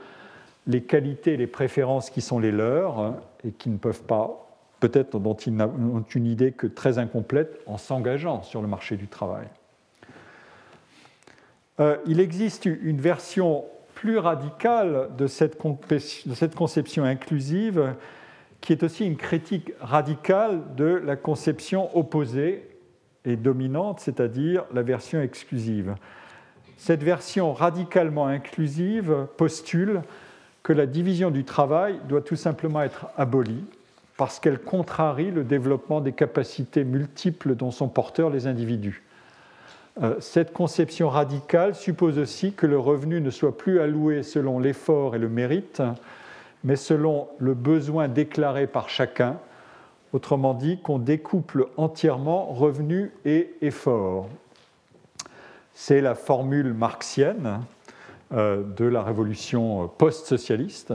les qualités et les préférences qui sont les leurs et qui ne peuvent pas, peut-être dont ils n'ont une idée que très incomplète en s'engageant sur le marché du travail. Euh, il existe une version plus radicale de cette, de cette conception inclusive qui est aussi une critique radicale de la conception opposée et dominante, c'est-à-dire la version exclusive. Cette version radicalement inclusive postule que la division du travail doit tout simplement être abolie parce qu'elle contrarie le développement des capacités multiples dont sont porteurs les individus. Euh, cette conception radicale suppose aussi que le revenu ne soit plus alloué selon l'effort et le mérite, mais selon le besoin déclaré par chacun, Autrement dit, qu'on découple entièrement revenu et effort. C'est la formule marxienne euh, de la révolution post-socialiste,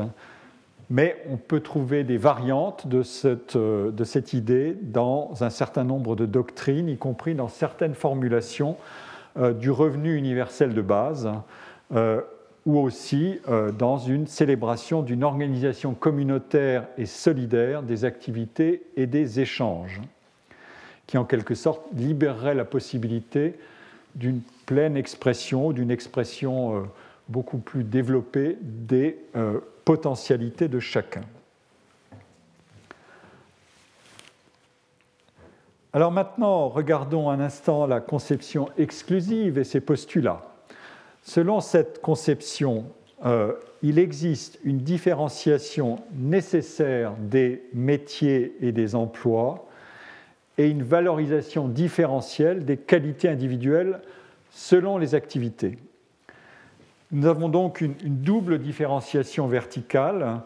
mais on peut trouver des variantes de cette, euh, de cette, idée dans un certain nombre de doctrines, y compris dans certaines formulations euh, du revenu universel de base, ou aussi euh, dans une célébration d'une organisation communautaire et solidaire des activités et des échanges, qui en quelque sorte libérerait la possibilité d'une pleine expression, d'une expression euh, beaucoup plus développée des euh, potentialités de chacun. Alors maintenant, regardons un instant la conception exclusive et ses postulats. Selon cette conception, euh, il existe une différenciation nécessaire des métiers et des emplois et une valorisation différentielle des qualités individuelles selon les activités. Nous avons donc une, double différenciation verticale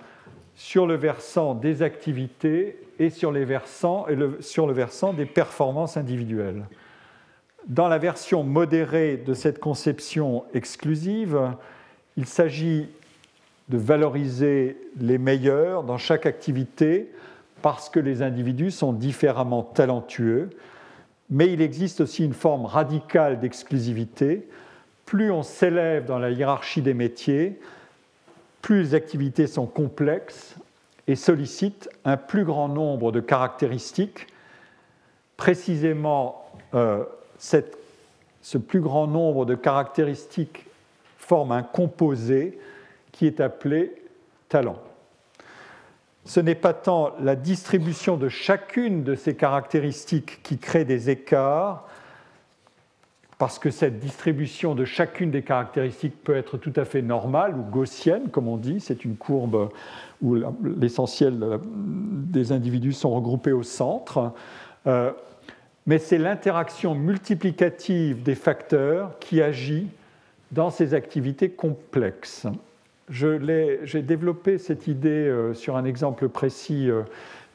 sur le versant des activités et sur, le versant des performances individuelles. Dans la version modérée de cette conception exclusive, il s'agit de valoriser les meilleurs dans chaque activité parce que les individus sont différemment talentueux, mais il existe aussi une forme radicale d'exclusivité. Plus on s'élève dans la hiérarchie des métiers, plus les activités sont complexes et sollicitent un plus grand nombre de caractéristiques, précisément euh, ce plus grand nombre de caractéristiques forme un composé qui est appelé talent. Ce n'est pas tant la distribution de chacune de ces caractéristiques qui crée des écarts, parce que cette distribution de chacune des caractéristiques peut être tout à fait normale ou gaussienne, comme on dit, c'est une courbe où l'essentiel des individus sont regroupés au centre. Euh, mais c'est l'interaction multiplicative des facteurs qui agit dans ces activités complexes. J'ai développé cette idée euh, sur un exemple précis euh,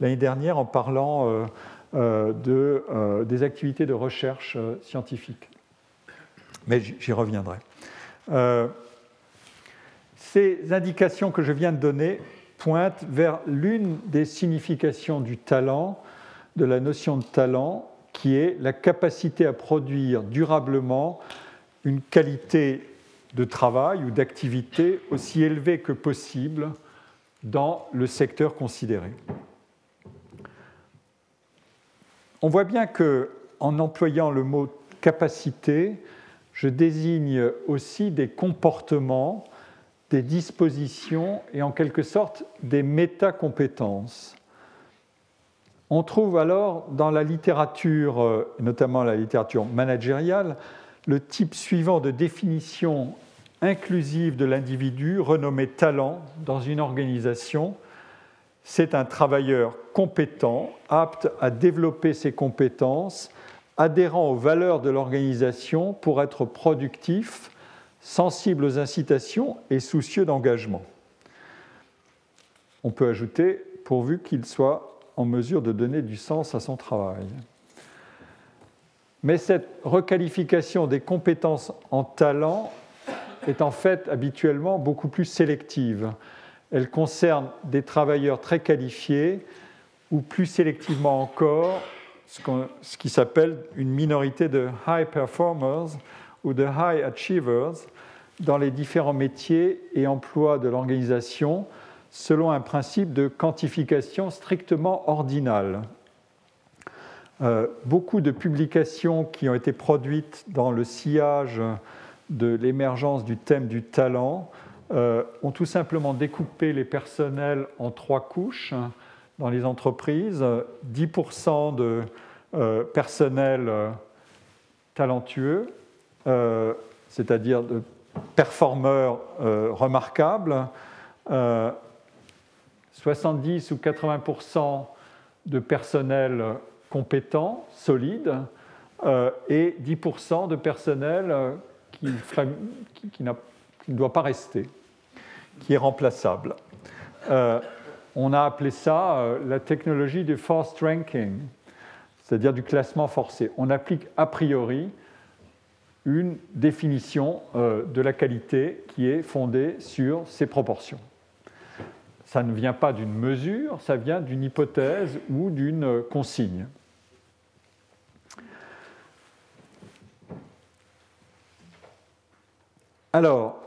l'année dernière en parlant euh, de, des activités de recherche scientifique. Mais j'y reviendrai. ces indications que je viens de donner pointent vers l'une des significations du talent, de la notion de talent, qui est la capacité à produire durablement une qualité de travail ou d'activité aussi élevée que possible dans le secteur considéré. On voit bien que en employant le mot capacité, je désigne aussi des comportements, des dispositions et en quelque sorte des métacompétences. On trouve alors dans la littérature, notamment la littérature managériale, le type suivant de définition inclusive de l'individu renommé talent dans une organisation. C'est un travailleur compétent, apte à développer ses compétences, adhérant aux valeurs de l'organisation pour être productif, sensible aux incitations et soucieux d'engagement. On peut ajouter pourvu qu'il soit en mesure de donner du sens à son travail. Mais cette requalification des compétences en talent est en fait habituellement beaucoup plus sélective. Elle concerne des travailleurs très qualifiés ou plus sélectivement encore ce, qui s'appelle une minorité de high performers ou de high achievers dans les différents métiers et emplois de l'organisation selon un principe de quantification strictement ordinal. Euh, beaucoup de publications qui ont été produites dans le sillage de l'émergence du thème du talent euh, ont tout simplement découpé les personnels en trois couches dans les entreprises. 10% de euh, personnel talentueux, c'est-à-dire de performeurs remarquables, 70 ou 80% de personnel compétent, solide, euh, et 10% de personnel euh, qui, ne doit pas rester, qui est remplaçable. Euh, on a appelé ça la technologie du forced ranking, c'est-à-dire du classement forcé. On applique a priori une définition de la qualité qui est fondée sur ces proportions ça ne vient pas d'une mesure, ça vient d'une hypothèse ou d'une consigne. Alors,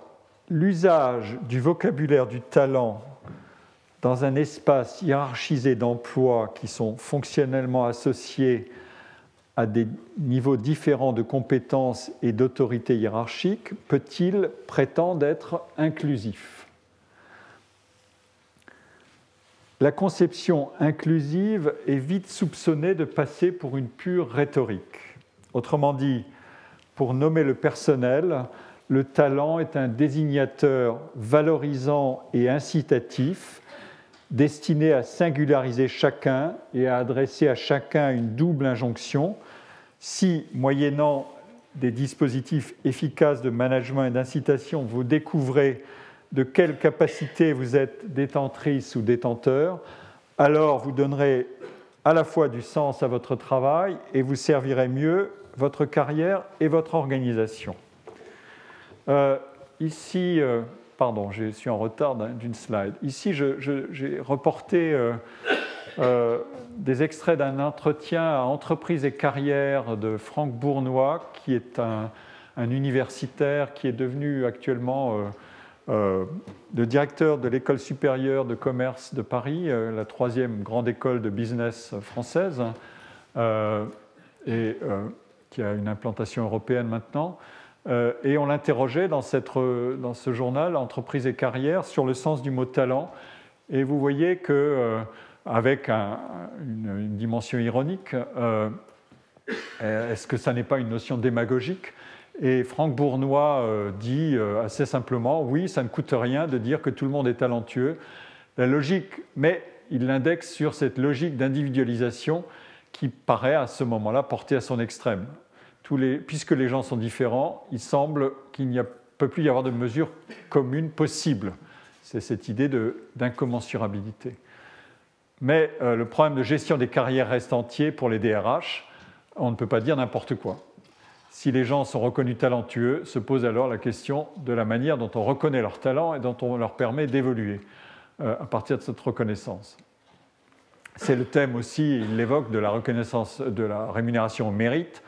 l'usage du vocabulaire du talent dans un espace hiérarchisé d'emplois qui sont fonctionnellement associés à des niveaux différents de compétences et d'autorité hiérarchique peut-il prétendre être inclusif? La conception inclusive est vite soupçonnée de passer pour une pure rhétorique. Autrement dit, pour nommer le personnel, le talent est un désignateur valorisant et incitatif destiné à singulariser chacun et à adresser à chacun une double injonction. Si, moyennant des dispositifs efficaces de management et d'incitation, vous découvrez de quelle capacité vous êtes détentrice ou détenteur, alors vous donnerez à la fois du sens à votre travail et vous servirez mieux votre carrière et votre organisation. Euh, ici, euh, pardon, je suis en retard d'une slide. Ici, j'ai reporté euh, des extraits d'un entretien à entreprise et carrière de Franck Bournois, qui est un, un universitaire qui est devenu actuellement euh, le directeur de l'école supérieure de commerce de Paris, euh, la troisième grande école de business française, euh, et qui a une implantation européenne maintenant. Et on l'interrogeait dans, dans, ce journal, Entreprise et carrière, sur le sens du mot talent. Et vous voyez que, avec une, dimension ironique, est-ce que ça n'est pas une notion démagogique? Et Franck Bournois euh, dit euh, assez simplement, oui, ça ne coûte rien de dire que tout le monde est talentueux. La logique, mais il l'indexe sur cette logique d'individualisation qui paraît à ce moment-là portée à son extrême. Puisque les gens sont différents, il semble qu'il ne peut plus y avoir de mesure commune possible. C'est cette idée d'incommensurabilité. Mais euh, le problème de gestion des carrières reste entier pour les DRH. On ne peut pas dire n'importe quoi si les gens sont reconnus talentueux, se pose alors la question de la manière dont on reconnaît leur talent et dont on leur permet d'évoluer euh, à partir de cette reconnaissance. C'est le thème aussi, il l'évoque, de la reconnaissance, de la rémunération au mérite,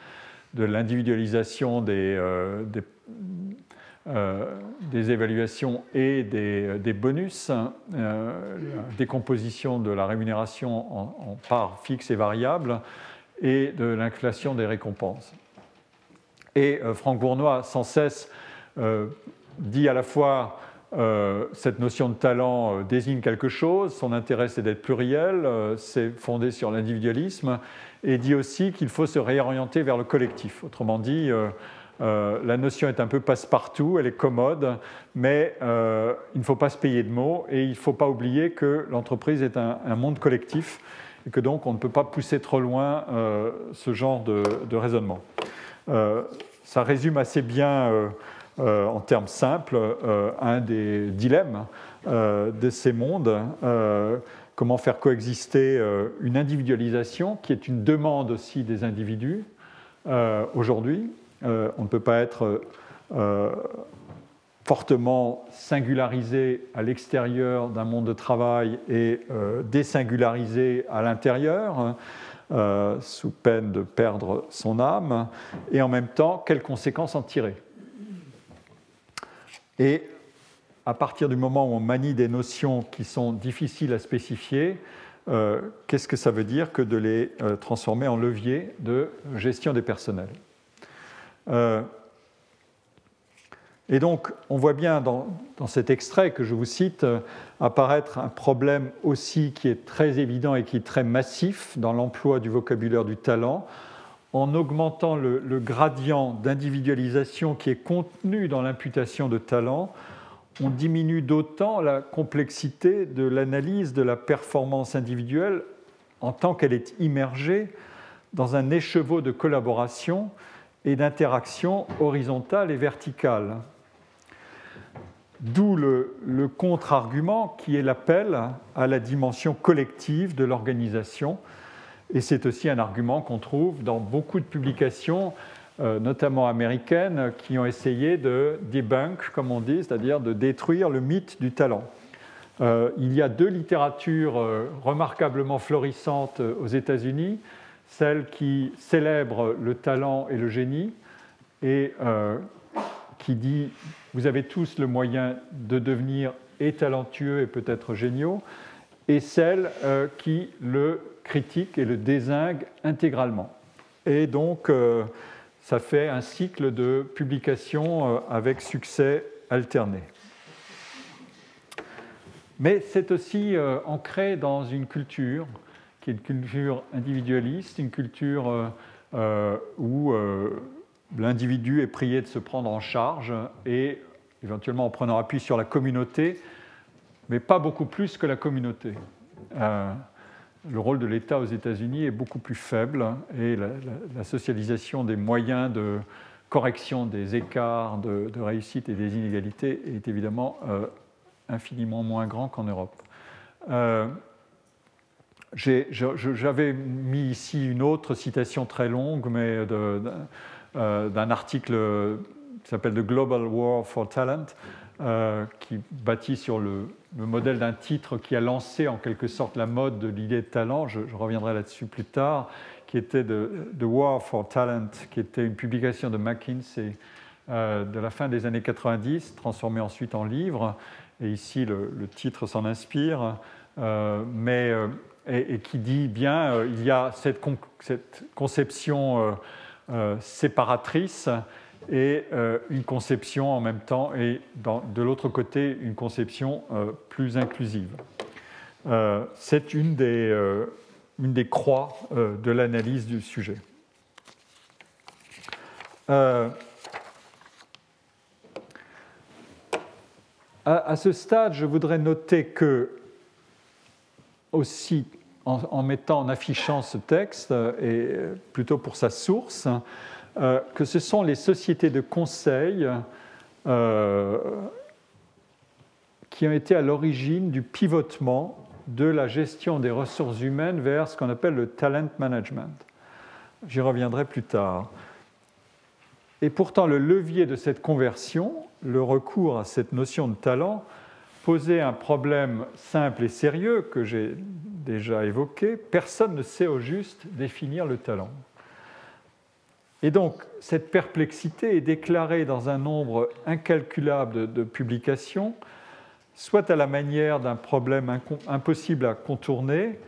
de l'individualisation des, euh, euh, des, évaluations et des, des bonus, la décomposition de la rémunération en, parts fixes et variables, et de l'inflation des récompenses. Et Franck Bournois, sans cesse, dit à la fois euh, cette notion de talent euh, désigne quelque chose, son intérêt c'est d'être pluriel, euh, c'est fondé sur l'individualisme, et dit aussi qu'il faut se réorienter vers le collectif. Autrement dit, la notion est un peu passe-partout, elle est commode, mais il ne faut pas se payer de mots, et il ne faut pas oublier que l'entreprise est un, monde collectif, et que donc on ne peut pas pousser trop loin ce genre de, raisonnement. ça résume assez bien euh, en termes simples, euh, un des dilemmes euh, de ces mondes. Comment faire coexister une individualisation qui est une demande aussi des individus aujourd'hui. on ne peut pas être fortement singularisé à l'extérieur d'un monde de travail et désingularisé à l'intérieur, sous peine de perdre son âme, et en même temps, quelles conséquences en tirer? À partir du moment où on manie des notions qui sont difficiles à spécifier, euh, qu'est-ce que ça veut dire que de les euh, transformer en levier de gestion des personnels? Euh, Et donc, on voit bien dans, dans, cet extrait que je vous cite apparaître un problème aussi qui est très évident et qui est très massif dans l'emploi du vocabulaire du talent, en augmentant le, gradient d'individualisation qui est contenu dans l'imputation de talent, on diminue d'autant la complexité de l'analyse de la performance individuelle en tant qu'elle est immergée dans un écheveau de collaboration et d'interaction horizontale et verticale. D'où le, le contre-argument qui est l'appel à la dimension collective de l'organisation, et c'est aussi un argument qu'on trouve dans beaucoup de publications, notamment américaines, qui ont essayé de debunk, comme on dit, c'est-à-dire de détruire le mythe du talent. Euh, il y a deux littératures euh, remarquablement florissantes aux États-Unis, celle qui célèbre le talent et le génie et qui dit vous avez tous le moyen de devenir et talentueux et peut-être géniaux, et celle qui le critique et le désingue intégralement. Et donc, euh, ça fait un cycle de publications euh, avec succès alterné. Mais c'est aussi euh, ancré dans une culture qui est une culture individualiste, une culture où l'individu est prié de se prendre en charge et éventuellement en prenant appui sur la communauté, mais pas beaucoup plus que la communauté le rôle de l'État aux États-Unis est beaucoup plus faible et la, socialisation des moyens de correction des écarts de, réussite et des inégalités est évidemment euh, infiniment moins grand qu'en Europe. Euh, j'avais mis ici une autre citation très longue, mais euh, d'un article qui s'appelle The Global War for Talent, qui bâtit sur le, le modèle d'un titre qui a lancé en quelque sorte la mode de l'idée de talent, je, reviendrai là-dessus plus tard, qui était The War for Talent, qui était une publication de McKinsey euh, de la fin des années 90, transformée ensuite en livre, et ici le, titre s'en inspire, euh, mais, euh, et, qui dit bien, il y a cette conception séparatrice et euh, une conception en même temps, et de l'autre côté, une conception euh, plus inclusive. Euh, c'est une des, une des croix de l'analyse du sujet. À, ce stade, je voudrais noter que, aussi en, en mettant, en affichant ce texte, et plutôt pour sa source, euh, que ce sont les sociétés de conseil euh, qui ont été à l'origine du pivotement de la gestion des ressources humaines vers ce qu'on appelle le talent management. J'y reviendrai plus tard. Et pourtant, le levier de cette conversion, le recours à cette notion de talent, posait un problème simple et sérieux que j'ai déjà évoqué, personne ne sait au juste définir le talent. Et donc, cette perplexité est déclarée dans un nombre incalculable de, publications, soit à la manière d'un problème impossible à contourner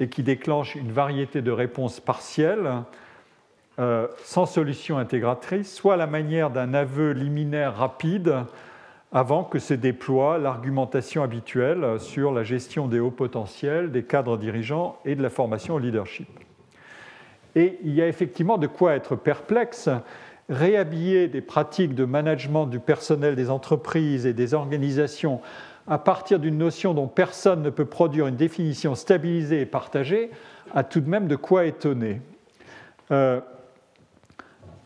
et qui déclenche une variété de réponses partielles, euh, sans solution intégratrice, soit à la manière d'un aveu liminaire rapide avant que se déploie l'argumentation habituelle sur la gestion des hauts potentiels, des cadres dirigeants et de la formation au leadership. Et il y a effectivement de quoi être perplexe. Réhabiller des pratiques de management du personnel des entreprises et des organisations à partir d'une notion dont personne ne peut produire une définition stabilisée et partagée a tout de même de quoi étonner. Euh,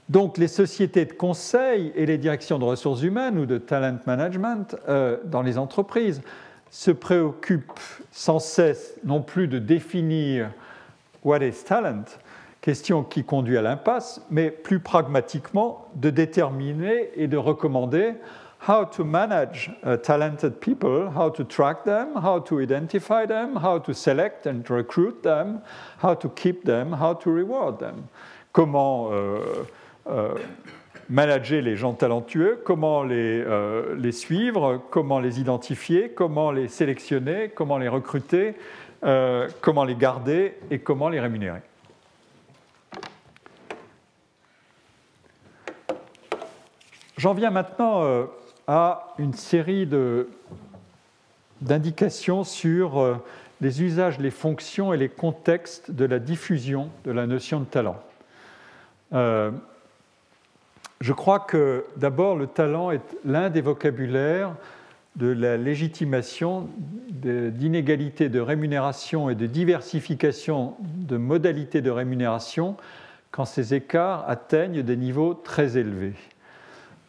donc les sociétés de conseil et les directions de ressources humaines ou de talent management euh, dans les entreprises se préoccupent sans cesse non plus de définir what is talent, question qui conduit à l'impasse, mais plus pragmatiquement de déterminer et de recommander how to manage uh, talented people, how to track them, how to identify them, how to select and recruit them, how to keep them, how to reward them. Comment euh, euh, manager les gens talentueux, comment les, euh, les, suivre, comment les identifier, comment les sélectionner, comment les recruter, comment les garder et comment les rémunérer. J'en viens maintenant euh, à une série d'indications sur euh, les usages, les fonctions et les contextes de la diffusion de la notion de talent. Euh, je crois que d'abord le talent est l'un des vocabulaires de la légitimation d'inégalités de rémunération et de diversification de modalités de rémunération quand ces écarts atteignent des niveaux très élevés.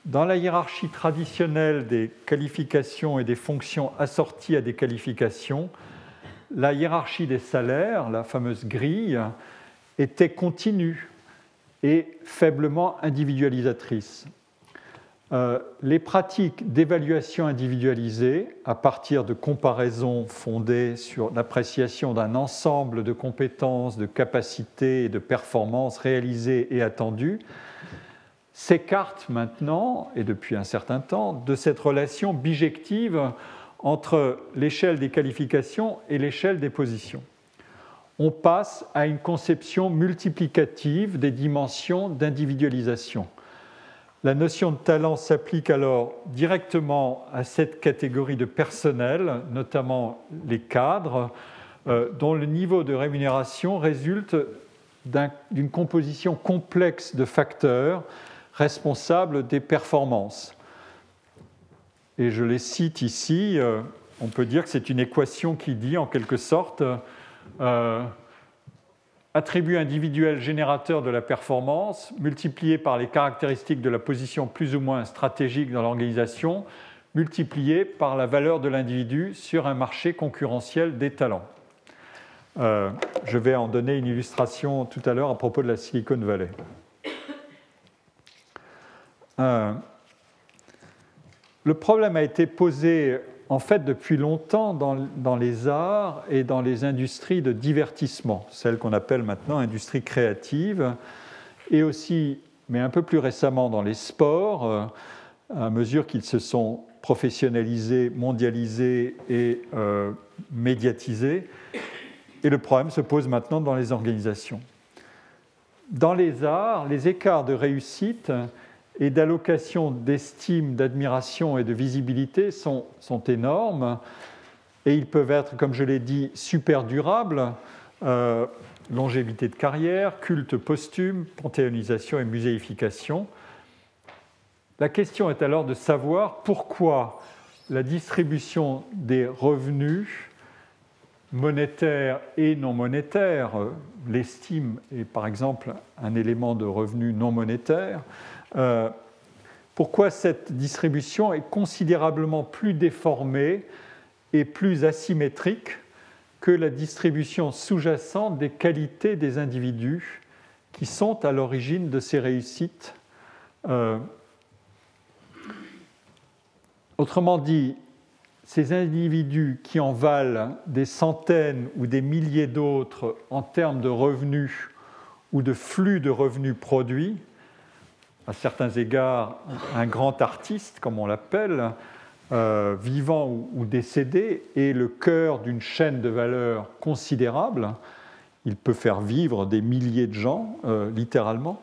Dans la hiérarchie traditionnelle des qualifications et des fonctions assorties à des qualifications, la hiérarchie des salaires, la fameuse grille, était continue et faiblement individualisatrice. Euh, les pratiques d'évaluation individualisée, à partir de comparaisons fondées sur l'appréciation d'un ensemble de compétences, de capacités et de performances réalisées et attendues, s'écarte maintenant, et depuis un certain temps, de cette relation bijective entre l'échelle des qualifications et l'échelle des positions. On passe à une conception multiplicative des dimensions d'individualisation. La notion de talent s'applique alors directement à cette catégorie de personnel, notamment les cadres, euh, dont le niveau de rémunération résulte d'une composition complexe de facteurs responsable des performances. Et je les cite ici. Euh, on peut dire que c'est une équation qui dit en quelque sorte euh, attribut individuel générateur de la performance multiplié par les caractéristiques de la position plus ou moins stratégique dans l'organisation multiplié par la valeur de l'individu sur un marché concurrentiel des talents. Euh, je vais en donner une illustration tout à l'heure à propos de la Silicon Valley. Euh, le problème a été posé en fait depuis longtemps dans, les arts et dans les industries de divertissement, celles qu'on appelle maintenant industries créatives, et aussi, mais un peu plus récemment, dans les sports, euh, à mesure qu'ils se sont professionnalisés, mondialisés et euh, médiatisés. Et le problème se pose maintenant dans les organisations. Dans les arts, les écarts de réussite et d'allocation d'estime, d'admiration et de visibilité sont, sont, énormes et ils peuvent être, comme je l'ai dit, super durables. Euh, longévité de carrière, culte posthume, panthéonisation et muséification. La question est alors de savoir pourquoi la distribution des revenus monétaires et non monétaires, l'estime est par exemple un élément de revenu non monétaire, euh, pourquoi cette distribution est considérablement plus déformée et plus asymétrique que la distribution sous-jacente des qualités des individus qui sont à l'origine de ces réussites. Euh, autrement dit, ces individus qui en valent des centaines ou des milliers d'autres en termes de revenus ou de flux de revenus produits, à certains égards un grand artiste, comme on l'appelle, euh, vivant ou, décédé, est le cœur d'une chaîne de valeur considérable. Il peut faire vivre des milliers de gens, euh, littéralement.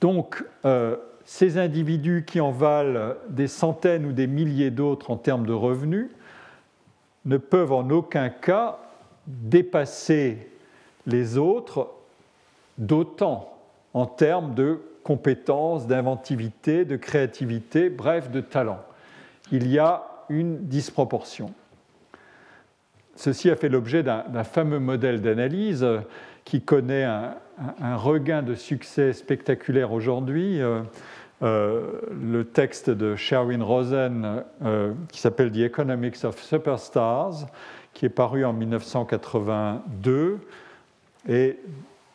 Donc, euh, ces individus qui en valent des centaines ou des milliers d'autres en termes de revenus ne peuvent en aucun cas dépasser les autres d'autant en termes de compétences, d'inventivité, de créativité, bref, de talent. Il y a une disproportion. Ceci a fait l'objet d'un fameux modèle d'analyse qui connaît un, regain de succès spectaculaire aujourd'hui. Euh, euh, le texte de Sherwin Rosen euh, qui s'appelle The Economics of Superstars, qui est paru en 1982 et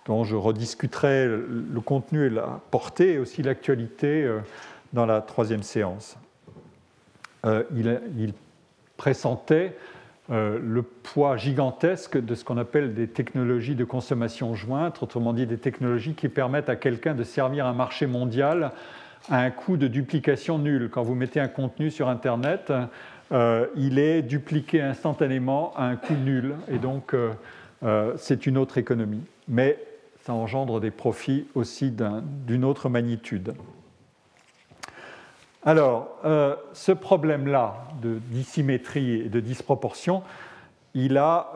dont je rediscuterai le contenu et la portée et aussi l'actualité euh, dans la troisième séance. il, il, pressentait le poids gigantesque de ce qu'on appelle des technologies de consommation jointe, autrement dit des technologies qui permettent à quelqu'un de servir un marché mondial à un coût de duplication nul. Quand vous mettez un contenu sur Internet, euh, il est dupliqué instantanément à un coût nul. Et donc, euh, euh, c'est une autre économie. Mais ça engendre des profits aussi d'une autre magnitude. Alors, ce problème-là de dissymétrie et de disproportion, il a,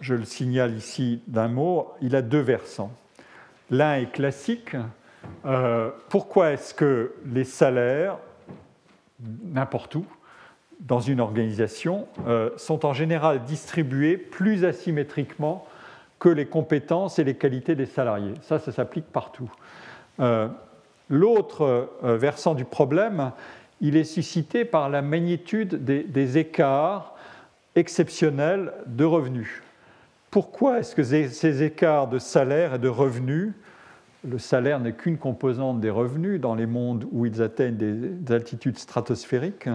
je le signale ici d'un mot, il a deux versants. L'un est classique, euh, pourquoi est-ce que les salaires, n'importe où, dans une organisation, euh, sont en général distribués plus asymétriquement que les compétences et les qualités des salariés Ça, ça s'applique partout. Euh, l'autre versant du problème, il est suscité par la magnitude des écarts exceptionnels de revenus. Pourquoi est-ce que ces écarts de salaire et de revenus le salaire n'est qu'une composante des revenus dans les mondes où ils atteignent des, altitudes stratosphériques.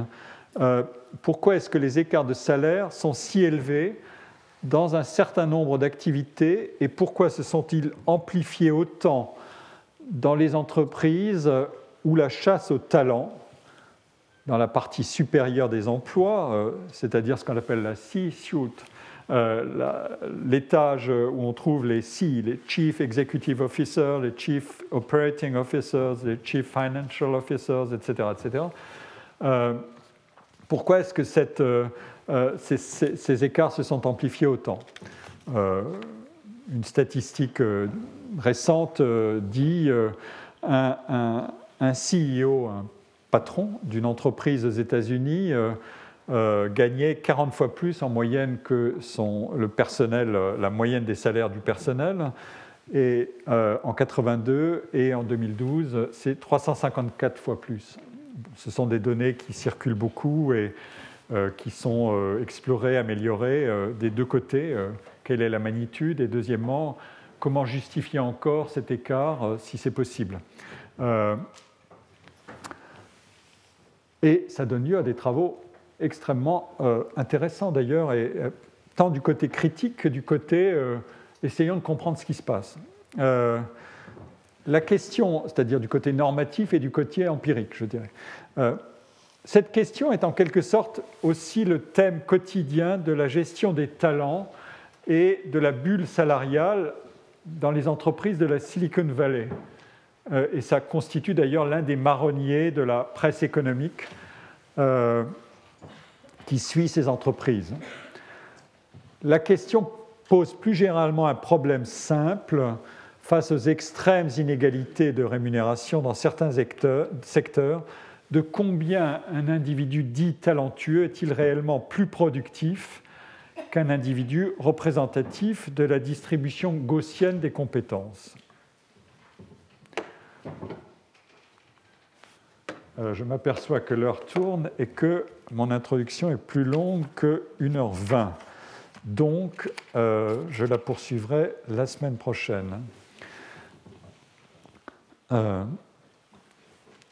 Euh, pourquoi est-ce que les écarts de salaire sont si élevés dans un certain nombre d'activités et pourquoi se sont-ils amplifiés autant dans les entreprises où la chasse au talent, dans la partie supérieure des emplois, euh, c'est-à-dire ce qu'on appelle la C-suite, euh, l'étage où on trouve les C, les Chief Executive Officers, les Chief Operating Officers, les Chief Financial Officers, etc. etc. Euh, pourquoi est-ce que cette, ces, écarts se sont amplifiés autant Une statistique récente dit un, CEO, un patron d'une entreprise aux États-Unis, euh, gagnait 40 fois plus en moyenne que le personnel, euh, la moyenne des salaires du personnel. Et euh, en 82 et en 2012, c'est 354 fois plus. Ce sont des données qui circulent beaucoup et qui sont explorées, améliorées des deux côtés. quelle est la magnitude Et deuxièmement, comment justifier encore cet écart si c'est possible Et ça donne lieu à des travaux extrêmement euh, intéressant d'ailleurs, euh, tant du côté critique que du côté euh, essayant de comprendre ce qui se passe. la question, c'est-à-dire du côté normatif et du côté empirique, je dirais. Cette question est en quelque sorte aussi le thème quotidien de la gestion des talents et de la bulle salariale dans les entreprises de la Silicon Valley. et ça constitue d'ailleurs l'un des marronniers de la presse économique qui suit ces entreprises. La question pose plus généralement un problème simple face aux extrêmes inégalités de rémunération dans certains secteurs, de combien un individu dit talentueux est-il réellement plus productif qu'un individu représentatif de la distribution gaussienne des compétences. Euh, je m'aperçois que l'heure tourne et que mon introduction est plus longue que 1h20. Donc, euh, je la poursuivrai la semaine prochaine. Euh,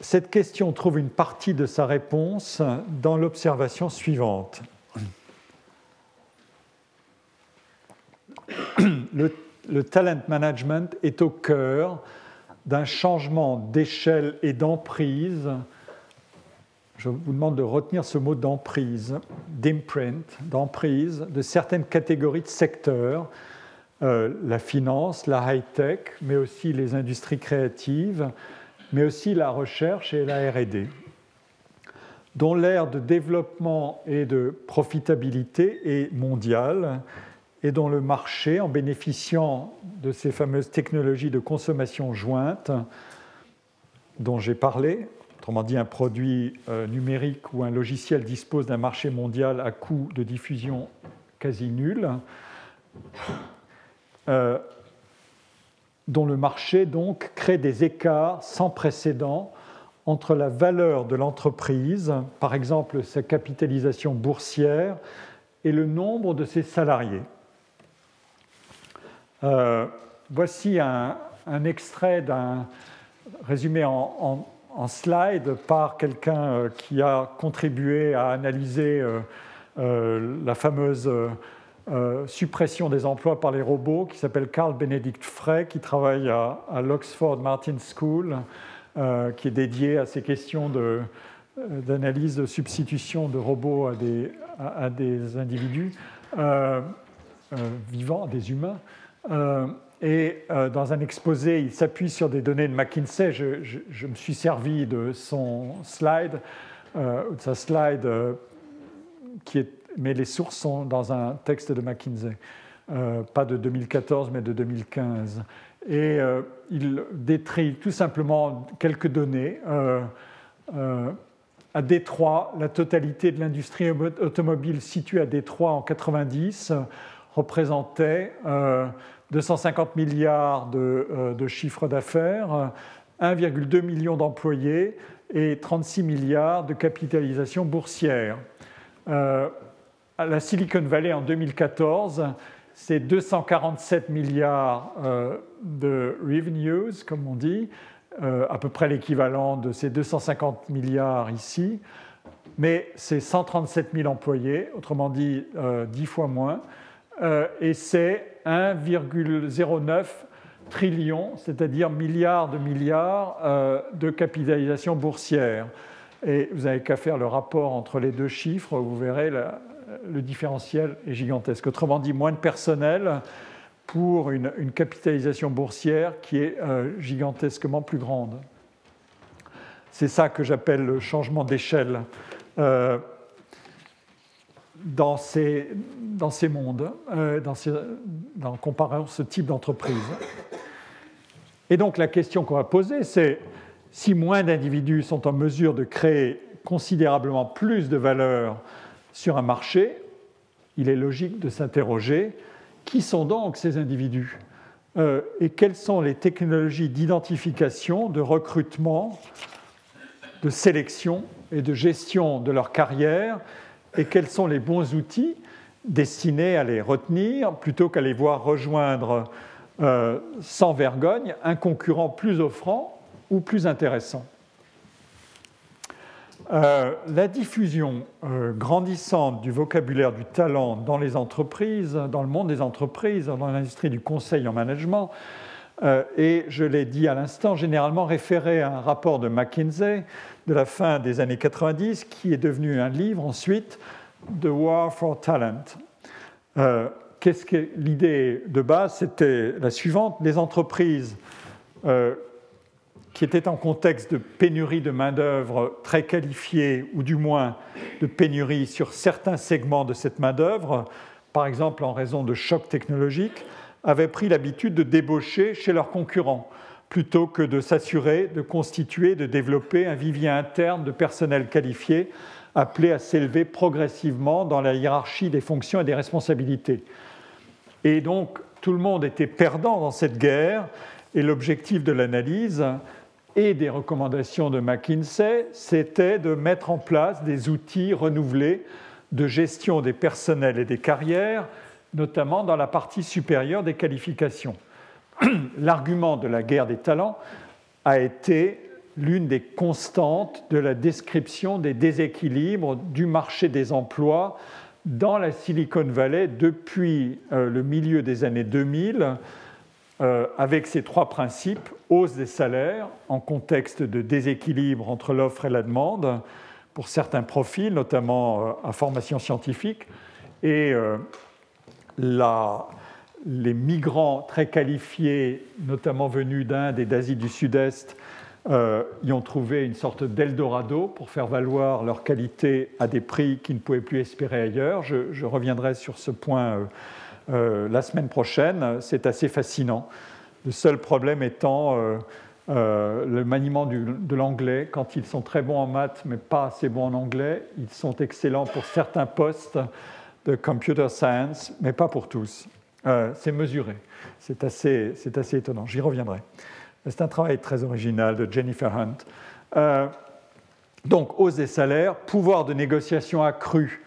cette question trouve une partie de sa réponse dans l'observation suivante. Le, le, talent management est au cœur d'un changement d'échelle et d'emprise. Je vous demande de retenir ce mot d'emprise, d'imprint, d'emprise, de certaines catégories de secteurs, euh, la finance, la high-tech, mais aussi les industries créatives, mais aussi la recherche et la RD, dont l'ère de développement et de profitabilité est mondiale et dont le marché, en bénéficiant de ces fameuses technologies de consommation jointe dont j'ai parlé, autrement dit un produit euh, numérique ou un logiciel dispose d'un marché mondial à coût de diffusion quasi nul, euh, dont le marché donc crée des écarts sans précédent entre la valeur de l'entreprise, par exemple sa capitalisation boursière, et le nombre de ses salariés. Euh, voici un, extrait d'un résumé en, slide par quelqu'un euh, qui a contribué à analyser euh, la fameuse suppression des emplois par les robots, qui s'appelle Carl Benedict Frey, qui travaille à, l'Oxford Martin School, qui est dédié à ces questions d'analyse de, substitution de robots à des, à, des individus vivants, des humains. Euh, et euh, dans un exposé, il s'appuie sur des données de McKinsey. Je, me suis servi de son slide, euh, de sa slide, qui est, mais les sources sont dans un texte de McKinsey, pas de 2014, mais de 2015. Et il détruit tout simplement quelques données. à Détroit, la totalité de l'industrie automobile située à Détroit en 90 représentait 250 euh, milliards de, euh, de chiffre d'affaires, 1,2 million d'employés et 36 milliards de capitalisation boursière. Euh, la Silicon Valley en 2014, c'est 247 milliards de revenues, comme on dit, à peu près l'équivalent de ces 250 milliards ici, mais c'est 137 000 employés, autrement dit 10 fois moins. Euh, et c'est 1,09 trillion, c'est-à-dire milliards de milliards euh, de capitalisation boursière. Et vous n'avez qu'à faire le rapport entre les deux chiffres, vous verrez le différentiel est gigantesque. Autrement dit, moins de personnel pour une, capitalisation boursière qui est euh, gigantesquement plus grande. C'est ça que j'appelle le changement d'échelle dans ces, dans ces mondes, euh, dans en comparant ce type d'entreprise. Et donc la question qu'on va poser, c'est si moins d'individus sont en mesure de créer considérablement plus de valeur sur un marché, il est logique de s'interroger qui sont donc ces individus euh, et quelles sont les technologies d'identification, de recrutement, de sélection et de gestion de leur carrière et quels sont les bons outils destinés à les retenir plutôt qu'à les voir rejoindre euh, sans vergogne un concurrent plus offrant ou plus intéressant? Euh, la diffusion euh, grandissante du vocabulaire du talent dans les entreprises, dans le monde des entreprises, dans l'industrie du conseil en management, et je l'ai dit à l'instant, généralement référé à un rapport de McKinsey de la fin des années 90, qui est devenu un livre ensuite, The War for Talent. Euh, qu'est-ce que l'idée de base? C'était la suivante les entreprises euh, qui étaient en contexte de pénurie de main-d'œuvre très qualifiée, ou du moins de pénurie sur certains segments de cette main-d'œuvre, par exemple en raison de chocs technologiques, avaient pris l'habitude de débaucher chez leurs concurrents plutôt que de s'assurer de constituer, de développer un vivier interne de personnel qualifié appelé à s'élever progressivement dans la hiérarchie des fonctions et des responsabilités. Et donc tout le monde était perdant dans cette guerre et l'objectif de l'analyse et des recommandations de McKinsey, c'était de mettre en place des outils renouvelés de gestion des personnels et des carrières, notamment dans la partie supérieure des qualifications. l'argument de la guerre des talents a été l'une des constantes de la description des déséquilibres du marché des emplois dans la Silicon Valley depuis euh, le milieu des années 2000, euh, avec ces trois principes, hausse des salaires en contexte de déséquilibre entre l'offre et la demande, pour certains profils, notamment euh, à formation scientifique, et les migrants très qualifiés, notamment venus d'Inde et d'Asie du Sud-Est, euh, y ont trouvé une sorte d'Eldorado pour faire valoir leur qualité à des prix qu'ils ne pouvaient plus espérer ailleurs. Je, reviendrai sur ce point euh, euh, la semaine prochaine. C'est assez fascinant. Le seul problème étant le maniement de l'anglais. Quand ils sont très bons en maths, mais pas assez bons en anglais, ils sont excellents pour certains postes de computer science, mais pas pour tous. c'est mesuré. C'est assez, assez étonnant. J'y reviendrai. C'est un travail très original de Jennifer Hunt. Euh, donc, hausse des salaires, pouvoir de négociation accru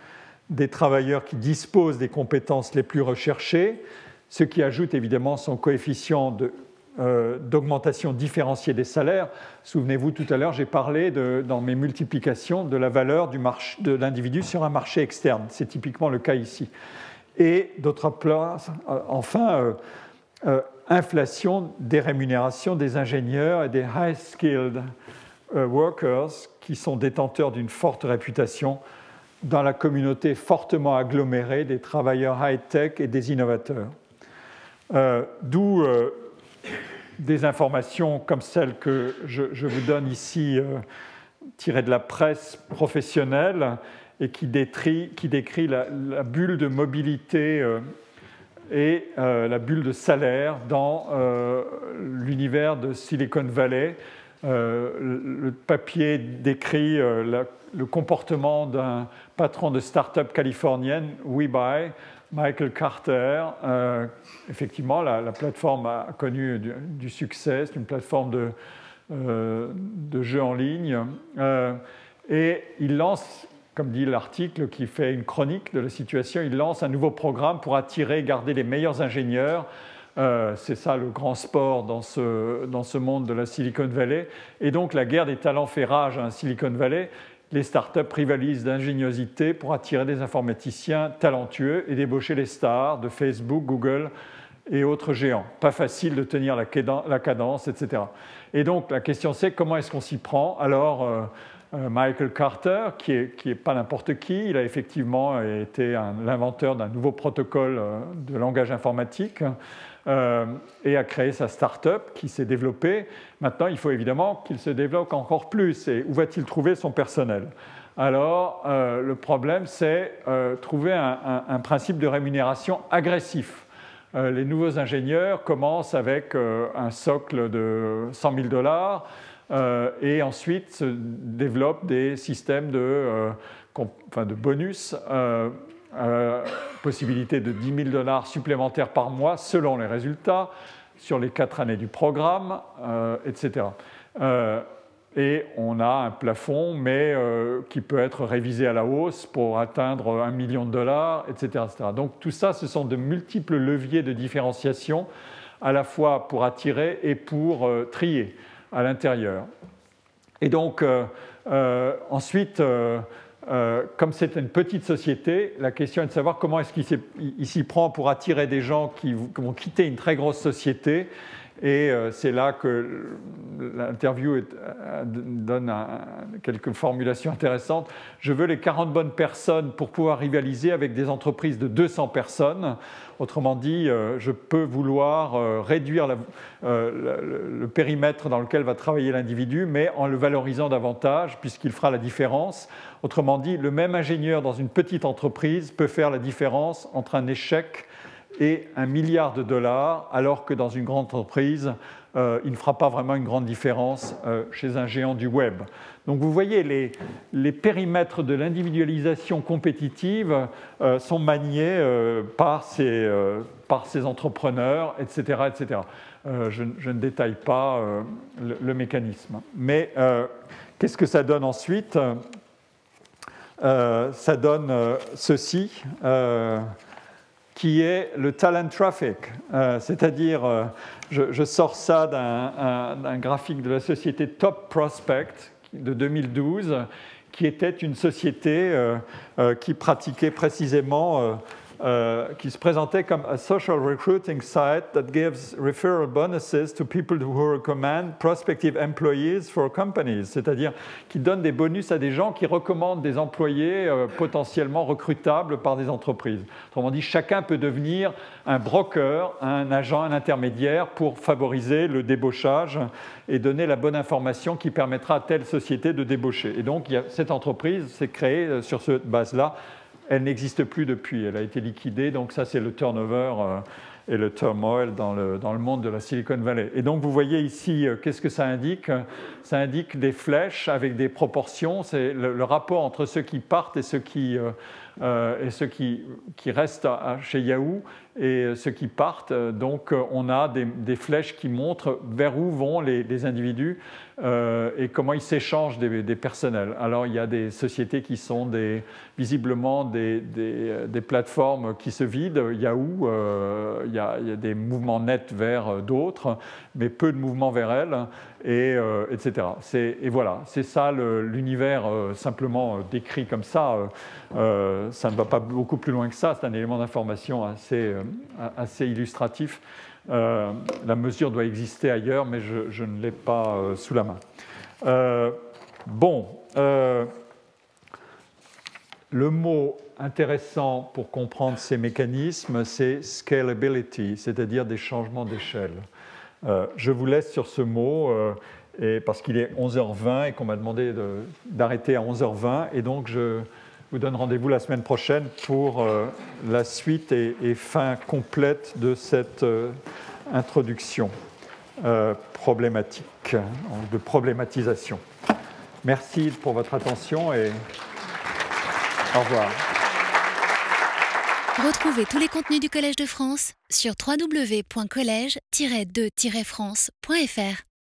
des travailleurs qui disposent des compétences les plus recherchées, ce qui ajoute évidemment son coefficient euh, d'augmentation différenciée des salaires. Souvenez-vous, tout à l'heure, j'ai parlé dans mes multiplications de la valeur de l'individu sur un marché externe. C'est typiquement le cas ici. Et d'autre part, euh, enfin, inflation des rémunérations des ingénieurs et des high-skilled euh, workers qui sont détenteurs d'une forte réputation dans la communauté fortement agglomérée des travailleurs high-tech et des innovateurs. Euh, d'où euh, des informations comme celles que je, vous donne ici, tirées de la presse professionnelle et qui, décrit la, la, bulle de mobilité et euh, la bulle de salaire dans euh, l'univers de Silicon Valley. Euh, le papier décrit le comportement d'un patron de start-up californienne, WeBuy, Michael Carter. effectivement, la, plateforme a connu du, succès, c'est une plateforme de, de jeux en ligne. et il lance comme dit l'article qui fait une chronique de la situation, il lance un nouveau programme pour attirer et garder les meilleurs ingénieurs. Euh, c'est ça le grand sport dans ce, dans ce monde de la Silicon Valley. Et donc la guerre des talents fait rage à Silicon Valley. Les startups rivalisent d'ingéniosité pour attirer des informaticiens talentueux et débaucher les stars de Facebook, Google et autres géants. Pas facile de tenir la cadence, etc. Et donc la question c'est comment est-ce qu'on s'y prend? Alors euh, euh, Michael Carter, qui n'est est pas n'importe qui. Il a effectivement été l'inventeur d'un nouveau protocole euh, de langage informatique euh, et a créé sa start-up qui s'est développée. Maintenant, il faut évidemment qu'il se développe encore plus. Et où va-t-il trouver son personnel? Alors, le problème, c'est trouver un, principe de rémunération agressif. les nouveaux ingénieurs commencent avec un socle de 100 000 dollars euh, et ensuite se développent des systèmes de, euh, bonus, euh, possibilité de 10 000 dollars supplémentaires par mois selon les résultats sur les quatre années du programme, etc. et on a un plafond, mais qui peut être révisé à la hausse pour atteindre un million de dollars, etc.. Donc tout ça, ce sont de multiples leviers de différenciation, à la fois pour attirer et pour trier à l'intérieur. Et donc, euh, euh, ensuite, euh, comme c'est une petite société, la question est de savoir comment est-ce qu'il s'y prend pour attirer des gens qui vont quitter une très grosse société et euh, c'est là que l'interview euh, donne quelques formulations intéressantes. Je veux les 40 bonnes personnes pour pouvoir rivaliser avec des entreprises de 200 personnes. Autrement dit, je peux vouloir réduire le, périmètre dans lequel va travailler l'individu, mais en le valorisant davantage, puisqu'il fera la différence. Autrement dit, le même ingénieur dans une petite entreprise peut faire la différence entre un échec et un milliard de dollars, alors que dans une grande entreprise, euh, il ne fera pas vraiment une grande différence euh, chez un géant du web. Donc vous voyez, les, périmètres de l'individualisation compétitive euh, sont maniés par ces, entrepreneurs, etc. etc. Je, ne détaille pas le, mécanisme. Mais qu'est-ce que ça donne ensuite? Ça donne ceci. qui est le talent traffic. C'est-à-dire, je, je, sors ça d'un graphique de la société Top Prospect de 2012, qui était une société qui pratiquait précisément euh, qui se présentait comme a social recruiting site that gives referral bonuses to people who recommend prospective employees for companies, c'est-à-dire qui donne des bonus à des gens qui recommandent des employés euh, potentiellement recrutables par des entreprises. Autrement dit, chacun peut devenir un broker, un agent, un intermédiaire pour favoriser le débauchage et donner la bonne information qui permettra à telle société de débaucher. Et donc, cette entreprise s'est créée euh, sur cette base-là elle n'existe plus depuis, elle a été liquidée, donc ça c'est le turnover euh, et le turmoil dans le, dans le, monde de la Silicon Valley. Et donc vous voyez ici, euh, qu'est-ce que ça indique? Ça indique des flèches avec des proportions, c'est le, rapport entre ceux qui partent et ceux qui, euh, et ceux qui, qui restent chez Yahoo et ceux qui partent. Donc on a des, flèches qui montrent vers où vont les, individus euh, et comment ils s'échangent des, personnels. Alors il y a des sociétés qui sont visiblement des, plateformes qui se vident. Yahoo, euh, il, y a, il, y a, des mouvements nets vers d'autres, mais peu de mouvements vers elles, et, euh, etc. Et voilà, c'est ça l'univers simplement décrit comme ça. ça ne va pas beaucoup plus loin que ça, c'est un élément d'information assez, assez illustratif. Euh, la mesure doit exister ailleurs, mais je, ne l'ai pas euh, sous la main. Euh, bon, le mot intéressant pour comprendre ces mécanismes, c'est scalability, c'est-à-dire des changements d'échelle. je vous laisse sur ce mot. Et parce qu'il est 11h20 et qu'on m'a demandé d'arrêter à 11h20. Et donc, je, vous donne rendez-vous la semaine prochaine pour euh, la suite et, fin complète de cette euh, introduction euh, problématique, de problématisation. Merci pour votre attention et au revoir. Retrouvez tous les contenus du Collège de France sur www.colège-2-france.fr.